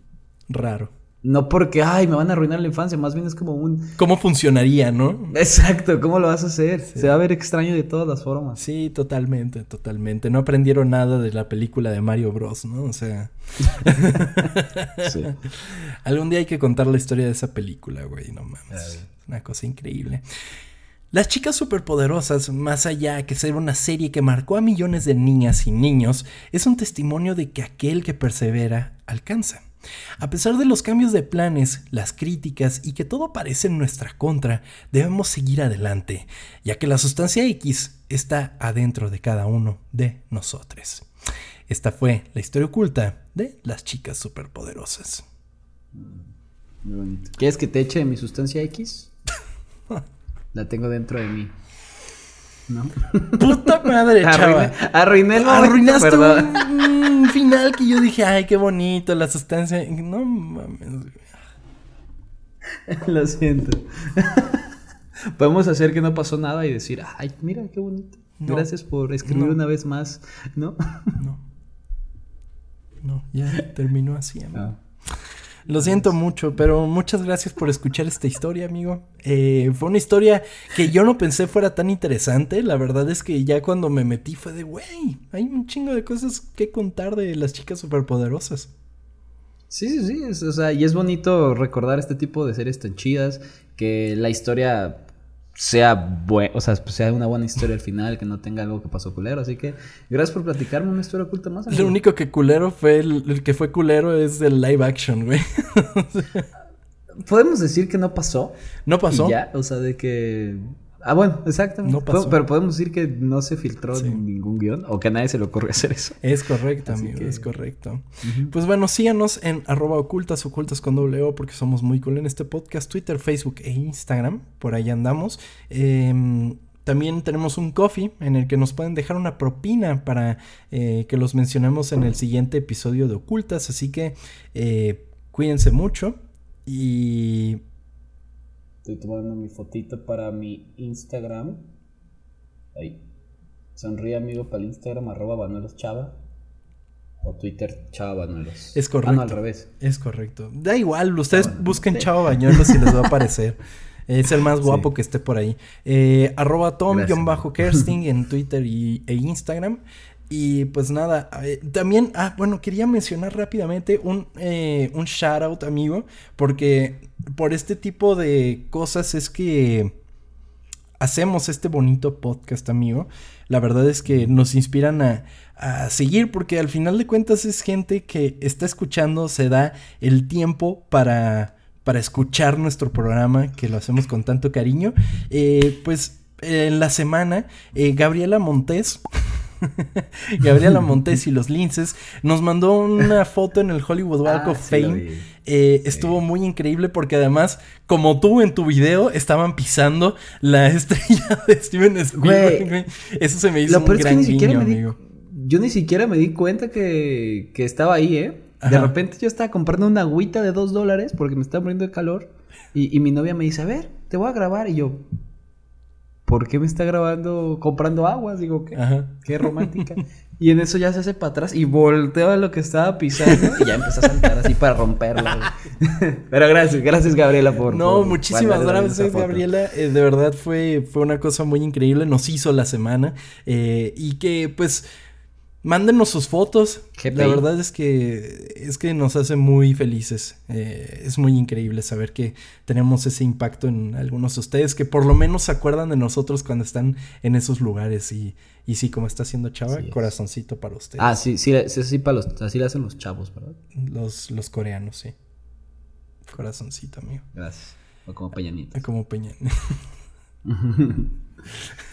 Raro. No porque, ay, me van a arruinar la infancia, más bien es como un... ¿Cómo funcionaría, no? Exacto, ¿cómo lo vas a hacer? Se va a ver extraño de todas las formas. Sí, totalmente, totalmente. No aprendieron nada de la película de Mario Bros, ¿no? O sea... <laughs> sí. <laughs> Algún día hay que contar la historia de esa película, güey, no mames. Una cosa increíble. Las chicas superpoderosas, más allá que ser una serie que marcó a millones de niñas y niños, es un testimonio de que aquel que persevera alcanza. A pesar de los cambios de planes, las críticas y que todo parece en nuestra contra, debemos seguir adelante, ya que la sustancia X está adentro de cada uno de nosotros. Esta fue la historia oculta de las chicas superpoderosas. ¿Quieres que te eche mi sustancia X? <laughs> La tengo dentro de mí. ¿No? Puta madre, chava. Arruiné el Arruinaste un, final que yo dije, ay, qué bonito, la sustancia. No mames. <laughs> Lo siento. Podemos hacer que no pasó nada y decir, ay, mira, qué bonito. Gracias por escribir una vez más, ¿no? No. No, ya terminó así, amigo. Ah. Lo siento mucho, pero muchas gracias por escuchar esta historia, amigo. Eh, fue una historia que yo no pensé fuera tan interesante. La verdad es que ya cuando me metí fue de, güey, hay un chingo de cosas que contar de las chicas superpoderosas. Sí, sí, sí. o sea, y es bonito recordar este tipo de series tan chidas. Que la historia sea buen, o sea, pues, sea una buena historia al final, que no tenga algo que pasó culero. Así que gracias por platicarme una historia oculta más. Lo único que culero fue el, que fue culero es el live action, güey. <laughs> Podemos decir que no pasó. No pasó. ya, o sea, de que Ah, bueno, exactamente. No pasó. Pero podemos decir que no se filtró ningún guion o que a nadie se le ocurre hacer eso. Es correcto, amigo, es correcto. Pues bueno, síganos en arroba ocultas, ocultas con doble O, porque somos muy cool en este podcast, Twitter, Facebook e Instagram. Por ahí andamos. Em, también tenemos un coffee en el que nos pueden dejar una propina para eh, que los mencionemos en el siguiente episodio de Ocultas. Así que eh, cuídense mucho y Estoy tomando mi fotito para mi Instagram. Ahí. Sonríe amigo para el Instagram, arroba Banuelos Chava. O Twitter, Chava Bañuelos. Es correcto. Ah, no, al revés. Es correcto. Da igual, ustedes busquen Chava Bañuelos y les va a aparecer. <laughs> Es el más guapo que esté por ahí. Eh, arroba Tom-Kersting en Twitter y, e Instagram. Y pues nada, también, ah, bueno, quería mencionar rápidamente un, eh, un shout out, amigo, porque por este tipo de cosas es que hacemos este bonito podcast, amigo. La verdad es que nos inspiran a, seguir porque al final de cuentas es gente que está escuchando, se da el tiempo para, para escuchar nuestro programa, que lo hacemos con tanto cariño. Eh, pues en la semana, eh, Gabriela Montes <laughs> Gabriela Montes y los Linces nos mandó una <laughs> foto en el Hollywood Walk ah, of Fame. Eh, estuvo muy increíble porque además, como tú en tu video, estaban pisando la <laughs> estrella de Steven Spielberg. Eso se me hizo un gran guiño, amigo. Yo ni siquiera me di cuenta que, estaba ahí, ¿eh? De repente yo estaba comprando una agüita de dos dólares porque me estaba muriendo de calor. Y, y mi novia me dice, a ver, te voy a grabar. Y yo, ¿por qué me está grabando comprando aguas? Digo, qué, qué romántica. y en eso ya se hace para atrás y volteo a lo que estaba pisando y ya empieza a saltar así para romperlo. <laughs> Pero gracias, gracias Gabriela por... No, muchísimas gracias Gabriela. Eh, de verdad fue, fue una cosa muy increíble, nos hizo la semana eh, y que pues Mándenos sus fotos. La verdad es que es que nos hace muy felices. Eh, es muy increíble saber que tenemos ese impacto en algunos de ustedes que por lo menos se acuerdan de nosotros cuando están en esos lugares y, y sí, como está haciendo Chava, corazoncito para ustedes. Ah, sí, sí, sí, para los, así le hacen los chavos, ¿verdad? Los, los coreanos, sí. Corazoncito, amigo. Gracias. O como Peñanito. Como Peñanito. <laughs> <laughs>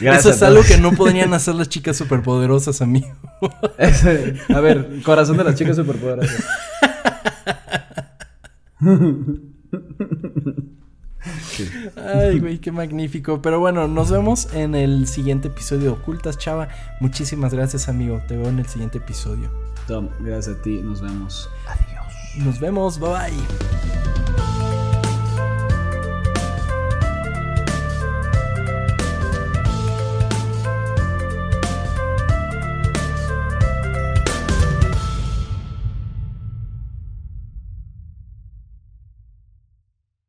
Eso es algo que no podrían hacer las chicas superpoderosas, amigo. <laughs> a ver, corazón de las chicas superpoderosas. Ay, güey, qué magnífico. Pero bueno, nos vemos en el siguiente episodio de Ocultas, chava. Muchísimas gracias, amigo. Te veo en el siguiente episodio. Tom, gracias a ti. Nos vemos. Adiós. Nos vemos. Bye bye.